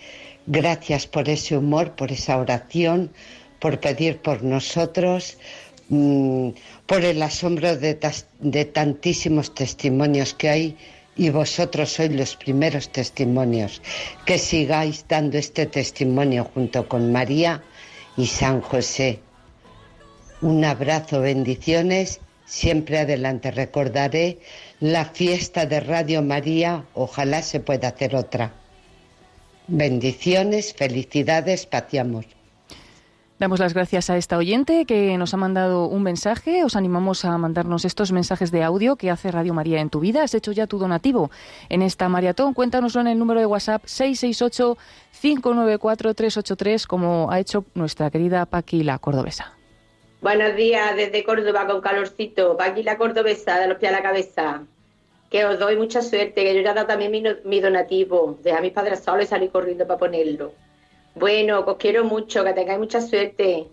Gracias por ese humor, por esa oración, por pedir por nosotros, mm, por el asombro de, de tantísimos testimonios que hay y vosotros sois los primeros testimonios. Que sigáis dando este testimonio junto con María y San José. Un abrazo, bendiciones. Siempre adelante recordaré la fiesta de Radio María. Ojalá se pueda hacer otra. Bendiciones, felicidades, paciamos. Damos las gracias a esta oyente que nos ha mandado un mensaje. Os animamos a mandarnos estos mensajes de audio que hace Radio María en tu vida. Has hecho ya tu donativo en esta maratón. Cuéntanoslo en el número de WhatsApp 668-594-383, como ha hecho nuestra querida Paqui la Cordobesa. Buenos días desde Córdoba con calorcito. Paqui la Cordobesa, de los pies a la cabeza. Que os doy mucha suerte, que yo ya he dado también mi, mi donativo. Deja a mis padres solos y salí corriendo para ponerlo. Bueno, os quiero mucho, que tengáis mucha suerte.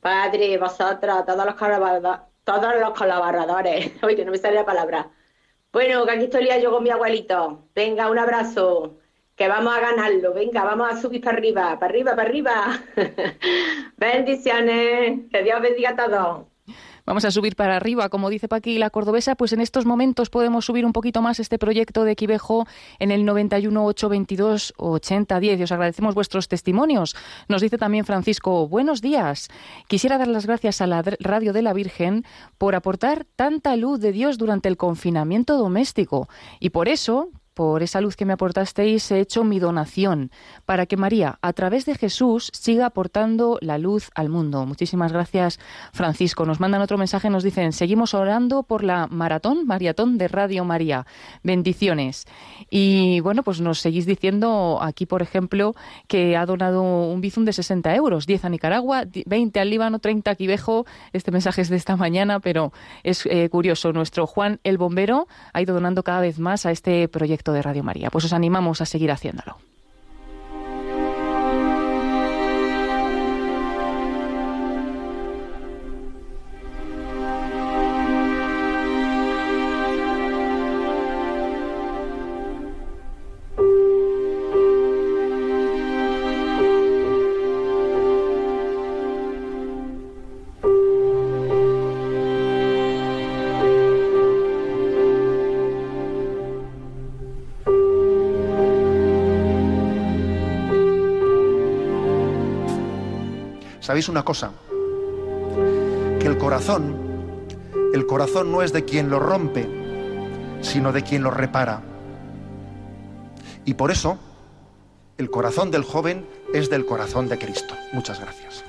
Padre, vosotros, todos los colaboradores, todos los colaboradores. Oye, no me sale la palabra. Bueno, que aquí estoy yo con mi abuelito. Venga, un abrazo. Que vamos a ganarlo. Venga, vamos a subir para arriba, para arriba, para arriba. Bendiciones. Que Dios bendiga a todos. Vamos a subir para arriba, como dice Paqui la cordobesa, pues en estos momentos podemos subir un poquito más este proyecto de Quivejo en el 91 822 8010 y os agradecemos vuestros testimonios. Nos dice también Francisco, buenos días. Quisiera dar las gracias a la Radio de la Virgen por aportar tanta luz de Dios durante el confinamiento doméstico y por eso por esa luz que me aportasteis, he hecho mi donación para que María, a través de Jesús, siga aportando la luz al mundo. Muchísimas gracias, Francisco. Nos mandan otro mensaje, nos dicen, seguimos orando por la maratón, maratón de Radio María. Bendiciones. Y bueno, pues nos seguís diciendo aquí, por ejemplo, que ha donado un bizum de 60 euros, 10 a Nicaragua, 20 al Líbano, 30 a Quivejo. Este mensaje es de esta mañana, pero es eh, curioso. Nuestro Juan el Bombero ha ido donando cada vez más a este proyecto de Radio María. Pues os animamos a seguir haciéndolo. ¿Sabéis una cosa? Que el corazón, el corazón no es de quien lo rompe, sino de quien lo repara. Y por eso, el corazón del joven es del corazón de Cristo. Muchas gracias.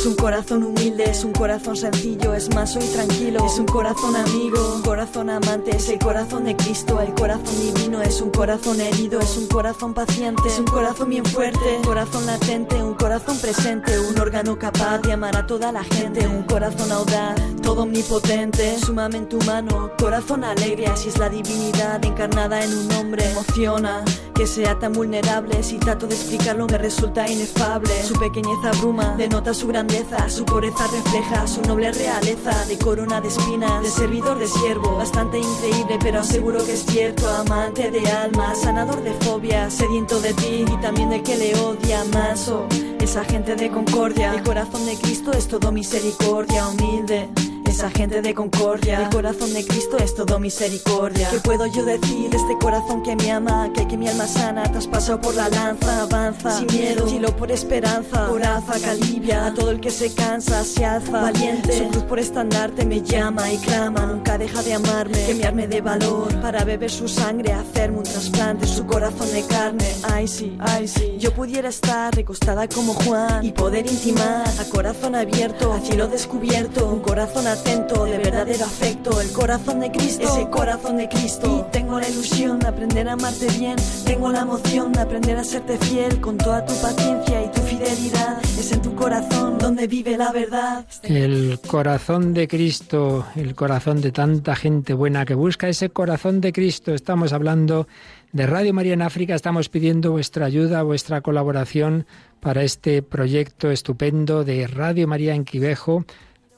Es un corazón humilde, es un corazón sencillo, es más y tranquilo. Es un corazón amigo, un corazón amante, es el corazón de Cristo, el corazón divino. Es un corazón herido, es un corazón paciente, es un corazón bien fuerte, un corazón latente, un corazón presente, un órgano capaz de amar a toda la gente, un corazón audaz, todo omnipotente, sumamente humano, corazón alegre, así es la divinidad encarnada en un hombre. Emociona que sea tan vulnerable, si trato de explicarlo me resulta inefable. Su pequeñez abruma, denota su grandeza. Su pureza refleja su noble realeza. De corona de espinas, de servidor de siervo, bastante increíble pero seguro que es cierto, amante de alma, sanador de fobias, sediento de ti y también de que le odia más, oh, esa gente de concordia, el corazón de Cristo es todo misericordia, humilde esa gente de concordia. El corazón de Cristo es todo misericordia. ¿Qué puedo yo decir de este corazón que me ama? Que, que mi alma sana, traspasado por la lanza, avanza, sin miedo, filo por esperanza, coraza que alivia a todo el que se cansa, se alza, valiente. Su cruz por estandarte me llama y clama, nunca deja de amarme, que me arme de valor para beber su sangre, hacerme un trasplante, su corazón de carne. Ay sí, ay sí, yo pudiera estar recostada como Juan y poder intimar a corazón abierto, a cielo descubierto, un corazón atento de verdadero afecto, el corazón de Cristo, ese corazón de Cristo. Y tengo la ilusión de aprender a amarte bien, tengo la emoción de aprender a serte fiel con toda tu paciencia y tu fidelidad. Es en tu corazón donde vive la verdad. El corazón de Cristo, el corazón de tanta gente buena que busca ese corazón de Cristo. Estamos hablando de Radio María en África, estamos pidiendo vuestra ayuda, vuestra colaboración para este proyecto estupendo de Radio María en Quivejo,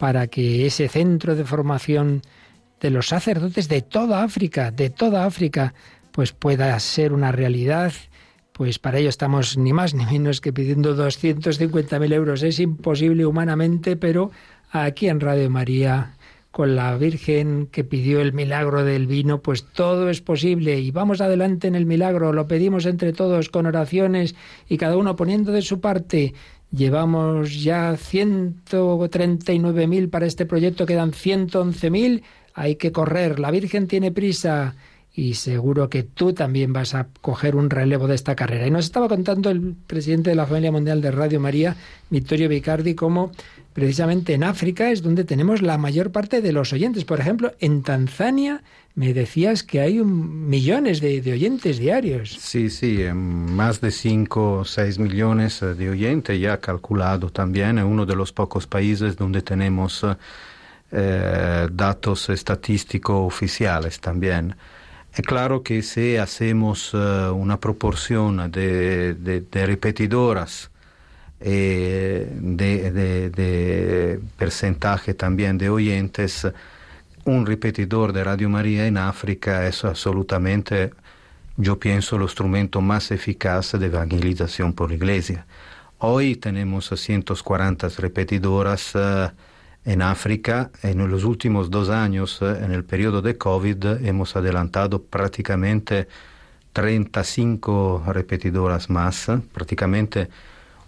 para que ese centro de formación de los sacerdotes de toda África, de toda África, pues pueda ser una realidad. Pues para ello estamos ni más ni menos que pidiendo 250.000 euros. Es imposible humanamente, pero aquí en Radio María, con la Virgen que pidió el milagro del vino, pues todo es posible y vamos adelante en el milagro. Lo pedimos entre todos con oraciones y cada uno poniendo de su parte. Llevamos ya 139.000 para este proyecto, quedan 111.000. Hay que correr. La Virgen tiene prisa y seguro que tú también vas a coger un relevo de esta carrera. Y nos estaba contando el presidente de la Familia Mundial de Radio María, Vittorio Vicardi, cómo precisamente en África es donde tenemos la mayor parte de los oyentes. Por ejemplo, en Tanzania me decías que hay un, millones de, de, oyentes diarios. Sí, sí, más de 5 o 6 millones de oyentes, ya calculado también, es uno de los pocos países donde tenemos eh, datos estadísticos oficiales también. Es claro que si hacemos uh, una proporción de, repetidoras, eh, de, de, porcentaje también de oyentes, un repetidor de Radio María en África es absolutamente, yo pienso, el instrumento más eficaz de evangelización por la Iglesia. Hoy tenemos 140 repetidoras. Uh, en África, en los últimos dos años, en el periodo de COVID, hemos adelantado prácticamente 35 repetidoras más, prácticamente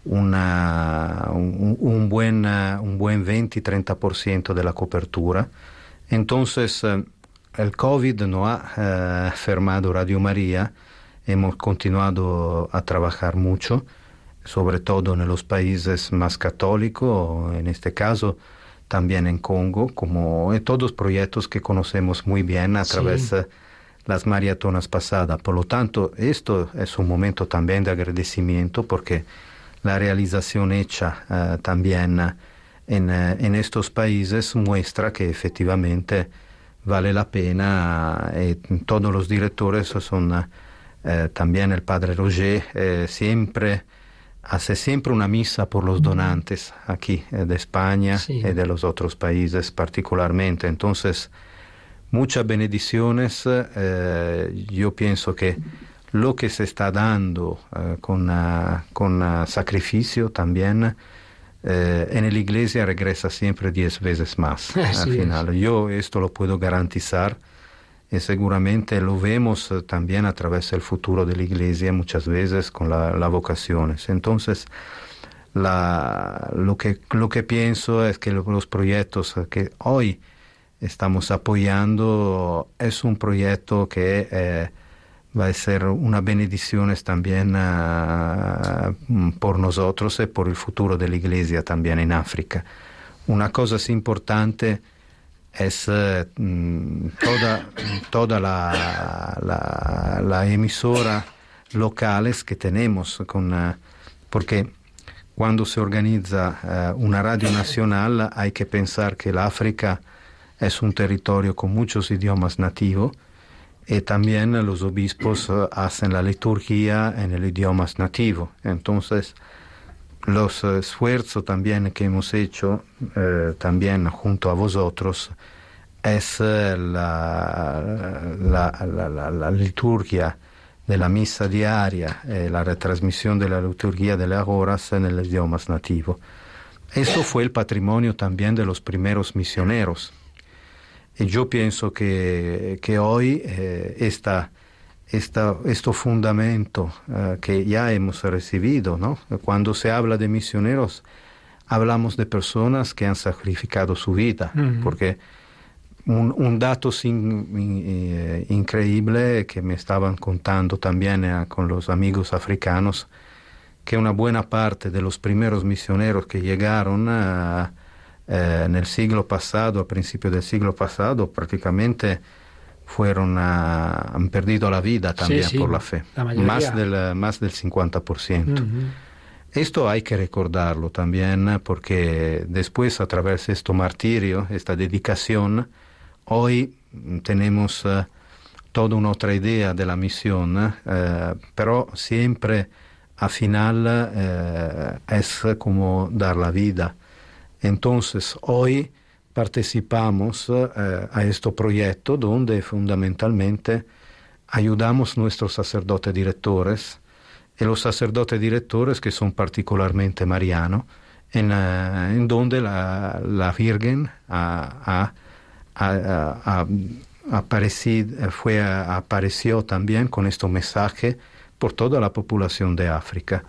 una, un, buen, un buen 20-30% de la cobertura. Entonces, el COVID no ha eh, fermado Radio María, hemos continuado a trabajar mucho, sobre todo en los países más católicos, en este caso, también en Congo, como en todos los proyectos que conocemos muy bien a través de las maratonas pasadas. Por lo tanto, esto es un momento también de agradecimiento porque la realización hecha uh, también en, uh, en, estos países muestra que efectivamente vale la pena y todos los directores son también el padre Roger siempre hace siempre una misa por los donantes aquí eh, de España sí. y de los otros países particularmente. Entonces, muchas bendiciones. Eh, yo pienso que lo que se está dando eh, con, uh, con uh, sacrificio también en la iglesia regresa siempre diez veces más al final. Es. Yo esto lo puedo garantizar y seguramente lo vemos también a través del futuro de la iglesia muchas veces con las la vocaciones. Entonces, lo, que, lo que pienso es que los proyectos que hoy estamos apoyando es un proyecto que eh, va a ser una bendición también uh, por nosotros y por el futuro de la iglesia también en África. Una cosa importante es eh, toda, toda la, la, emisora locales que tenemos, con, uh, porque cuando se organiza uh, una radio nacional hay que pensar que el África es un territorio con muchos idiomas nativos y también los obispos hacen la liturgia en el idioma nativo. Entonces, los esfuerzos también que hemos hecho, eh, también junto a vosotros, es la, la, liturgia de la misa diaria, eh, la retransmisión de la liturgia de las horas en el idioma nativo. eso fue el patrimonio también de los primeros misioneros. Y yo pienso que, que hoy eh, esta, esta, este fundamento eh, que ya hemos recibido, ¿no? cuando se habla de misioneros, hablamos de personas que han sacrificado su vida, porque un, un dato sin, eh, increíble que me estaban contando también eh, con los amigos africanos, que una buena parte de los primeros misioneros que llegaron en el siglo pasado, a principios del siglo pasado, prácticamente fueron han perdido la vida también por la fe, más, del, más del 50%. Esto hay que recordarlo también porque después a través de este martirio, esta dedicación, hoy tenemos uh, toda una otra idea de la misión, uh, pero siempre al final uh, es como dar la vida. Entonces, hoy participamos a este proyecto donde fundamentalmente ayudamos a nuestros sacerdotes directores y los sacerdotes directores que son particularmente marianos, en, donde la, Virgen fue, apareció también con este mensaje por toda la población de África.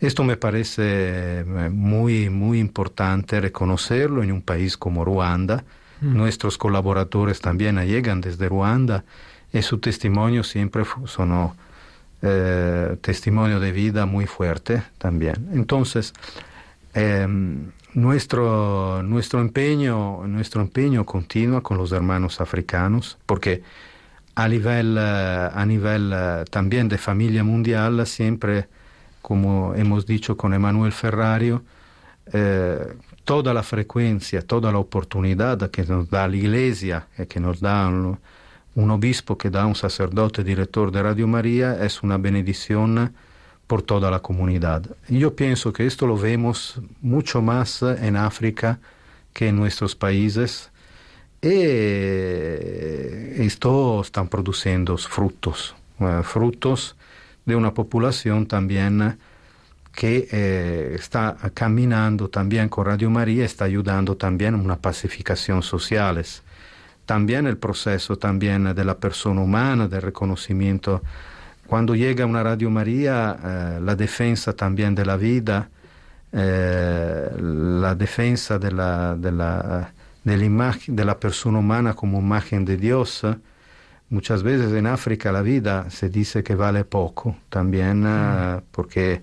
Esto me parece eh, muy, muy importante reconocerlo en un país como Ruanda. Mm. Nuestros colaboradores también llegan desde Ruanda y su testimonio siempre son eh, testimonio de vida muy fuerte también. Entonces, eh, nuestro, nuestro, empeño, nuestro empeño continúa con los hermanos africanos, porque a nivel, eh, a nivel eh, también de familia mundial, siempre, como hemos dicho con Emanuel Ferrario, eh, toda la frecuencia, toda la oportunidad que nos da la Iglesia, que nos da un, obispo, que da un sacerdote director de Radio María, es una bendición por toda la comunidad. Yo pienso que esto lo vemos mucho más en África que en nuestros países y esto están produciendo frutos, eh, frutos de una población también que eh, está caminando también con Radio María, está ayudando también a una pacificación sociales. También el proceso también de la persona humana, del reconocimiento cuando llega una Radio María, eh, la defensa también de la vida, eh, la defensa de la, de, la, de, la de la persona humana como imagen de Dios, muchas veces en África la vida se dice que vale poco también, eh, porque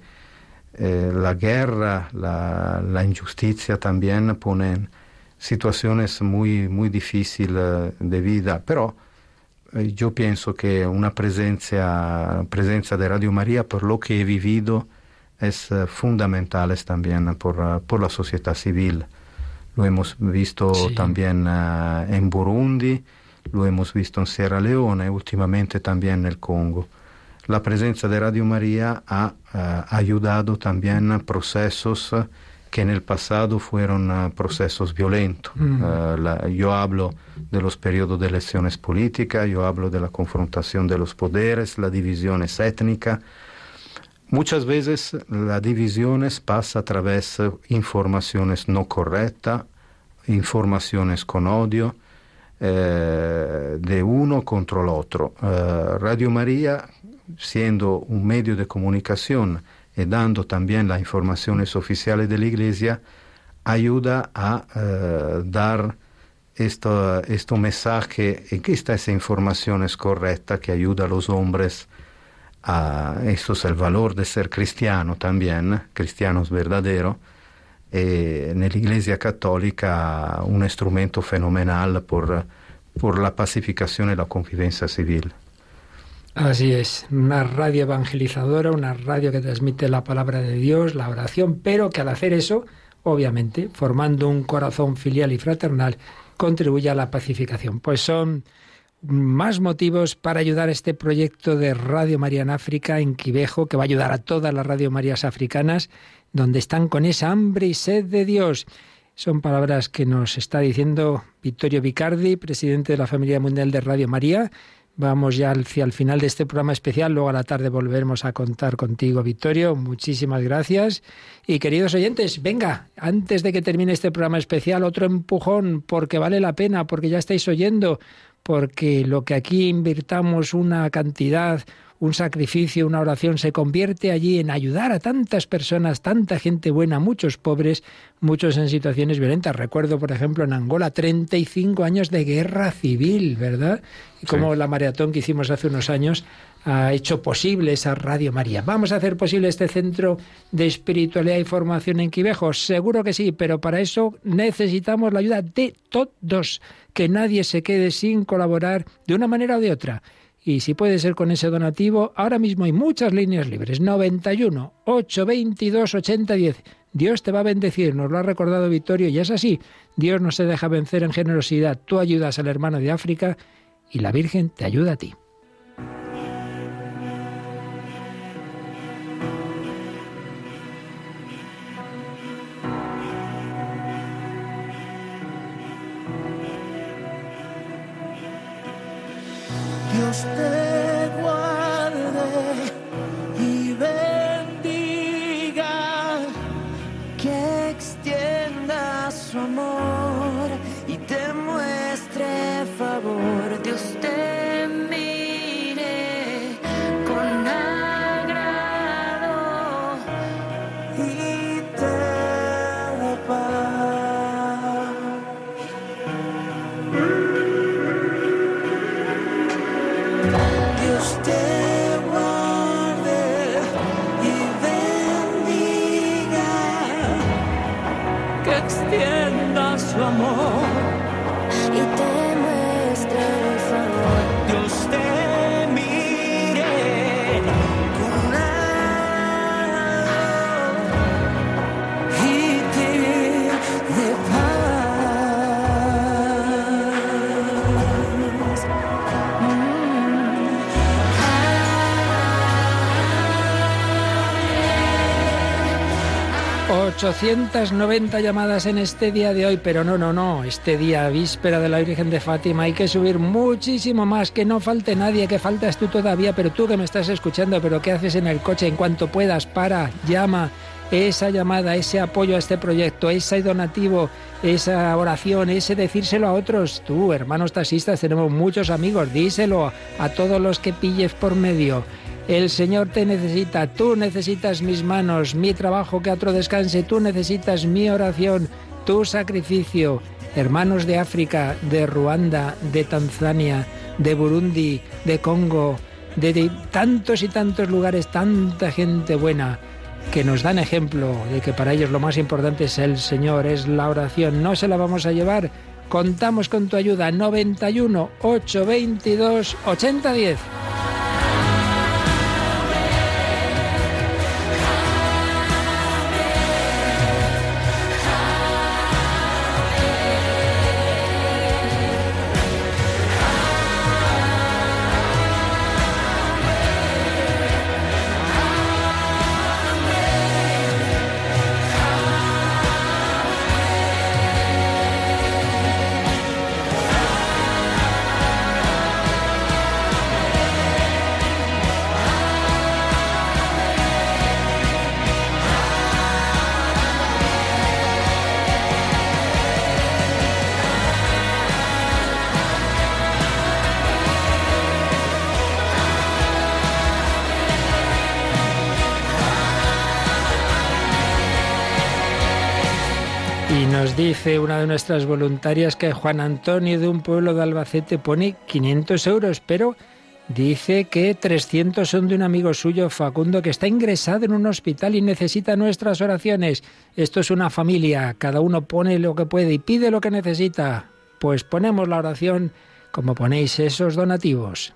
la guerra, la, la, injusticia también ponen situaciones muy, muy difíciles de vida, pero eh, yo pienso que una presencia, presencia de Radio María, por lo que he vivido, es fundamental también por, uh, por, la sociedad civil. Lo hemos visto sí. también uh, en Burundi, lo hemos visto en Sierra Leone y últimamente también en el Congo. La presencia de Radio María ha ayudado también a procesos que en el pasado fueron uh, procesos violentos. Mm. Uh, la, yo hablo de los periodos de elecciones políticas, yo hablo de la confrontación de los poderes, la división étnica. Muchas veces la división pasa a través de informaciones no correctas, informaciones con odio, eh, de uno contra el otro. Uh, Radio María, siendo un medio de comunicación, y dando también las informaciones oficiales de la Iglesia, ayuda a uh, dar esto, este mensaje y que esta esa información es correcta, que ayuda a los hombres a, esto es el valor de ser cristiano también, cristianos verdaderos, y en la un instrumento fenomenal por la pacificación y la convivencia civil. Así es, una radio evangelizadora, una radio que transmite la palabra de Dios, la oración, pero que al hacer eso, obviamente, formando un corazón filial y fraternal, contribuye a la pacificación. Pues son más motivos para ayudar a este proyecto de Radio María en África, en Quivejo, que va a ayudar a todas las Radio Marías africanas, donde están con esa hambre y sed de Dios. Son palabras que nos está diciendo Vittorio Vicardi, presidente de la Familia Mundial de Radio María, Vamos ya hacia el final de este programa especial. Luego a la tarde volveremos a contar contigo, Victorio. Muchísimas gracias. Y queridos oyentes, venga, antes de que termine este programa especial, otro empujón, porque vale la pena, porque ya estáis oyendo, porque lo que aquí invirtamos una cantidad, un sacrificio, una oración, se convierte allí en ayudar a tantas personas, tanta gente buena, muchos pobres, muchos en situaciones violentas. Recuerdo, por ejemplo, en Angola, 35 años de guerra civil, ¿verdad? Y como la maratón que hicimos hace unos años ha hecho posible esa Radio María. ¿Vamos a hacer posible este centro de espiritualidad y formación en Quivejo? Seguro que sí, pero para eso necesitamos la ayuda de todos, que nadie se quede sin colaborar de una manera o de otra. Y si puede ser con ese donativo, ahora mismo hay muchas líneas libres. 91 822 8010. Dios te va a bendecir, nos lo ha recordado Vittorio y es así. Dios no se deja vencer en generosidad. Tú ayudas al hermano de África y la Virgen te ayuda a ti. Dios 890 llamadas en este día de hoy, pero no, no, no, este día víspera de la Virgen de Fátima hay que subir muchísimo más, que no falte nadie, que faltas tú todavía, pero tú que me estás escuchando, pero ¿qué haces en el coche? En cuanto puedas, para, llama, esa llamada, ese apoyo a este proyecto, ese donativo, esa oración, ese decírselo a otros. Tú, hermanos taxistas, tenemos muchos amigos, díselo a todos los que pilles por medio. El Señor te necesita, tú necesitas mis manos, mi trabajo que otro descanse, tú necesitas mi oración, tu sacrificio. Hermanos de África, de Ruanda, de Tanzania, de Burundi, de Congo, de, de tantos y tantos lugares, tanta gente buena que nos dan ejemplo de que para ellos lo más importante es el Señor, es la oración. No se la vamos a llevar. Contamos con tu ayuda. 91 822 8010. Una de nuestras voluntarias que Juan Antonio de un pueblo de Albacete pone 500 euros, pero dice que 300 son de un amigo suyo, Facundo, que está ingresado en un hospital y necesita nuestras oraciones. Esto es una familia, cada uno pone lo que puede y pide lo que necesita. Pues ponemos la oración como ponéis esos donativos.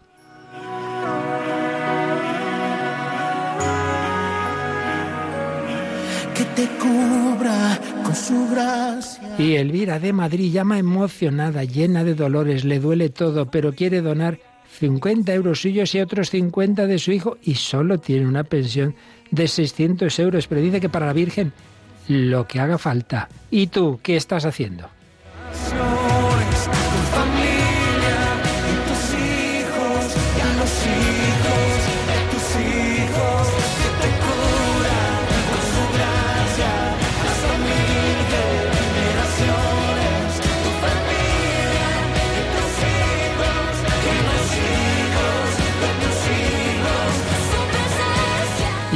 que te cubra con su gracia. Y Elvira de Madrid llama emocionada, llena de dolores, le duele todo, pero quiere donar 50 euros suyos y otros 50 de su hijo y solo tiene una pensión de 600 euros, pero dice que para la Virgen lo que haga falta. ¿Y tú qué estás haciendo?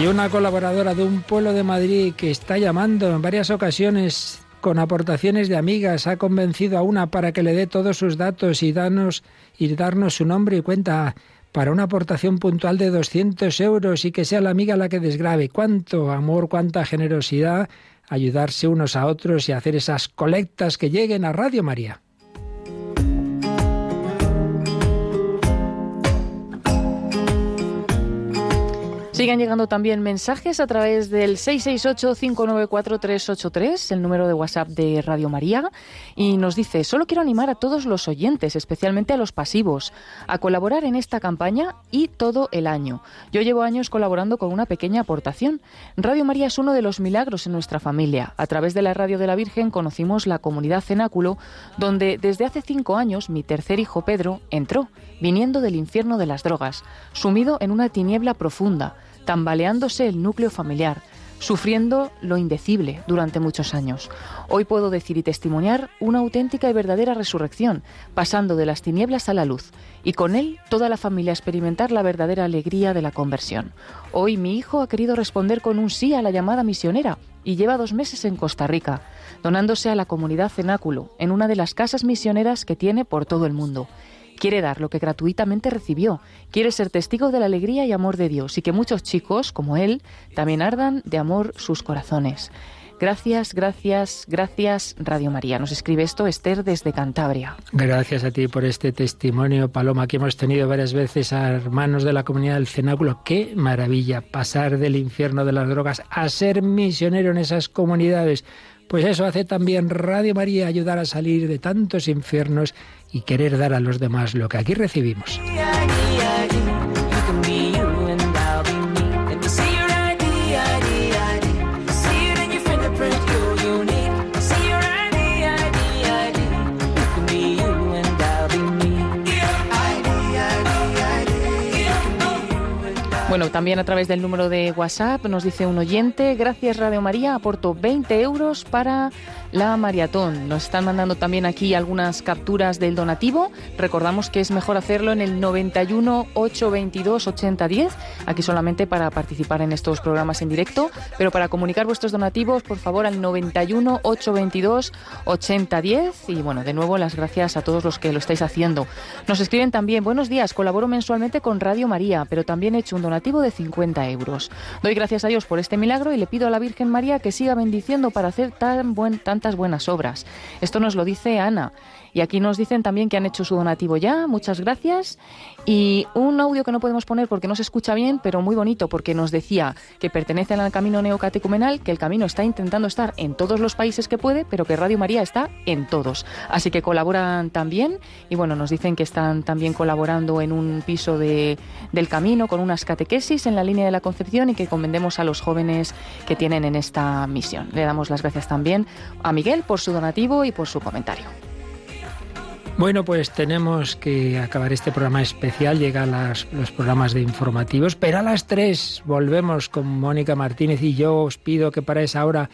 Y una colaboradora de un pueblo de Madrid que está llamando en varias ocasiones con aportaciones de amigas, ha convencido a una para que le dé todos sus datos y, danos, y darnos su nombre y cuenta para una aportación puntual de 200 euros y que sea la amiga la que desgrabe. Cuánto amor, cuánta generosidad, ayudarse unos a otros y hacer esas colectas que lleguen a Radio María. Siguen llegando también mensajes a través del 668-594-383, el número de WhatsApp de Radio María, y nos dice, solo quiero animar a todos los oyentes, especialmente a los pasivos, a colaborar en esta campaña y todo el año. Yo llevo años colaborando con una pequeña aportación. Radio María es uno de los milagros en nuestra familia. A través de la Radio de la Virgen conocimos la comunidad Cenáculo, donde desde hace cinco años mi tercer hijo Pedro entró, viniendo del infierno de las drogas, sumido en una tiniebla profunda tambaleándose el núcleo familiar, sufriendo lo indecible durante muchos años. Hoy puedo decir y testimoniar una auténtica y verdadera resurrección, pasando de las tinieblas a la luz, y con él toda la familia experimentar la verdadera alegría de la conversión. Hoy mi hijo ha querido responder con un sí a la llamada misionera y lleva dos meses en Costa Rica, donándose a la comunidad cenáculo, en una de las casas misioneras que tiene por todo el mundo. Quiere dar lo que gratuitamente recibió. Quiere ser testigo de la alegría y amor de Dios y que muchos chicos, como él, también ardan de amor sus corazones. Gracias, gracias, gracias, Radio María. Nos escribe esto Esther desde Cantabria. Gracias a ti por este testimonio, Paloma, que hemos tenido varias veces a hermanos de la comunidad del Cenáculo. Qué maravilla pasar del infierno de las drogas a ser misionero en esas comunidades. Pues eso hace también Radio María, ayudar a salir de tantos infiernos y querer dar a los demás lo que aquí recibimos. Bueno, también a través del número de WhatsApp nos dice un oyente, gracias Radio María, aporto 20 euros para la maratón. Nos están mandando también aquí algunas capturas del donativo. Recordamos que es mejor hacerlo en el 91 822 8010, aquí solamente para participar en estos programas en directo, pero para comunicar vuestros donativos, por favor, al 91 822 8010 y bueno, de nuevo las gracias a todos los que lo estáis haciendo. Nos escriben también, buenos días, colaboro mensualmente con Radio María, pero también he hecho un donativo de 50 euros. Doy gracias a Dios por este milagro y le pido a la Virgen María que siga bendiciendo para hacer tan buen tan buenas obras. Esto nos lo dice Ana. Y aquí nos dicen también que han hecho su donativo ya. Muchas gracias. Y un audio que no podemos poner porque no se escucha bien, pero muy bonito, porque nos decía que pertenecen al camino neocatecumenal, que el camino está intentando estar en todos los países que puede, pero que Radio María está en todos. Así que colaboran también. Y bueno, nos dicen que están también colaborando en un piso de, del camino con unas catequesis en la línea de la Concepción y que convendemos a los jóvenes que tienen en esta misión. Le damos las gracias también a Miguel por su donativo y por su comentario. Bueno, pues tenemos que acabar este programa especial. Llegan los programas de informativos, pero a las tres volvemos con Mónica Martínez y yo os pido que para esa hora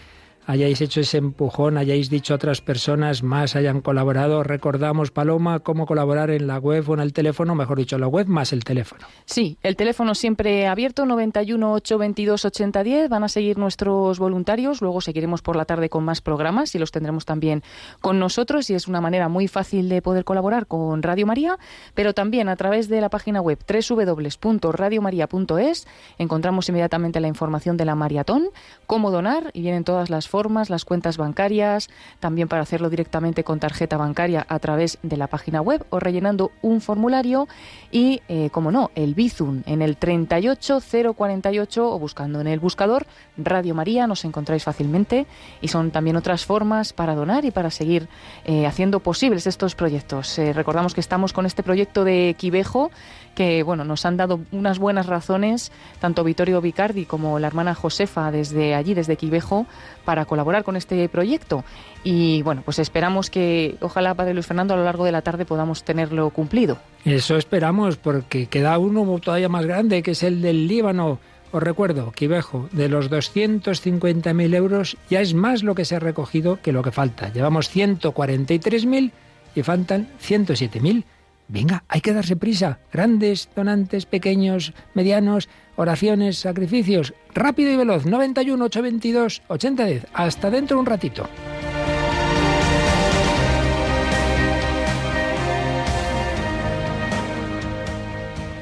hayáis hecho ese empujón, hayáis dicho a otras personas más, hayan colaborado. Recordamos, Paloma, cómo colaborar en la web o en el teléfono, mejor dicho, la web más el teléfono. Sí, el teléfono siempre abierto, 91 822 8010. Van a seguir nuestros voluntarios. Luego seguiremos por la tarde con más programas y los tendremos también con nosotros. Y es una manera muy fácil de poder colaborar con Radio María, pero también a través de la página web www.radiomaria.es encontramos inmediatamente la información de la maratón, cómo donar y vienen todas las las cuentas bancarias, también para hacerlo directamente con tarjeta bancaria a través de la página web o rellenando un formulario y, eh, como no, el Bizum en el 38048 o buscando en el buscador Radio María nos encontráis fácilmente y son también otras formas para donar y para seguir eh, haciendo posibles estos proyectos. Eh, recordamos que estamos con este proyecto de Quivejo que bueno, nos han dado unas buenas razones, tanto Vittorio Vicardi como la hermana Josefa desde allí, desde Quivejo, para colaborar con este proyecto. Y bueno, pues esperamos que, ojalá, Padre Luis Fernando, a lo largo de la tarde podamos tenerlo cumplido. Eso esperamos, porque queda uno todavía más grande, que es el del Líbano. Os recuerdo, Quivejo, de los 250.000 euros ya es más lo que se ha recogido que lo que falta. Llevamos 143.000 y faltan 107.000 Venga, hay que darse prisa. Grandes, donantes, pequeños, medianos, oraciones, sacrificios. Rápido y veloz. 91 822 8010. Hasta dentro un ratito.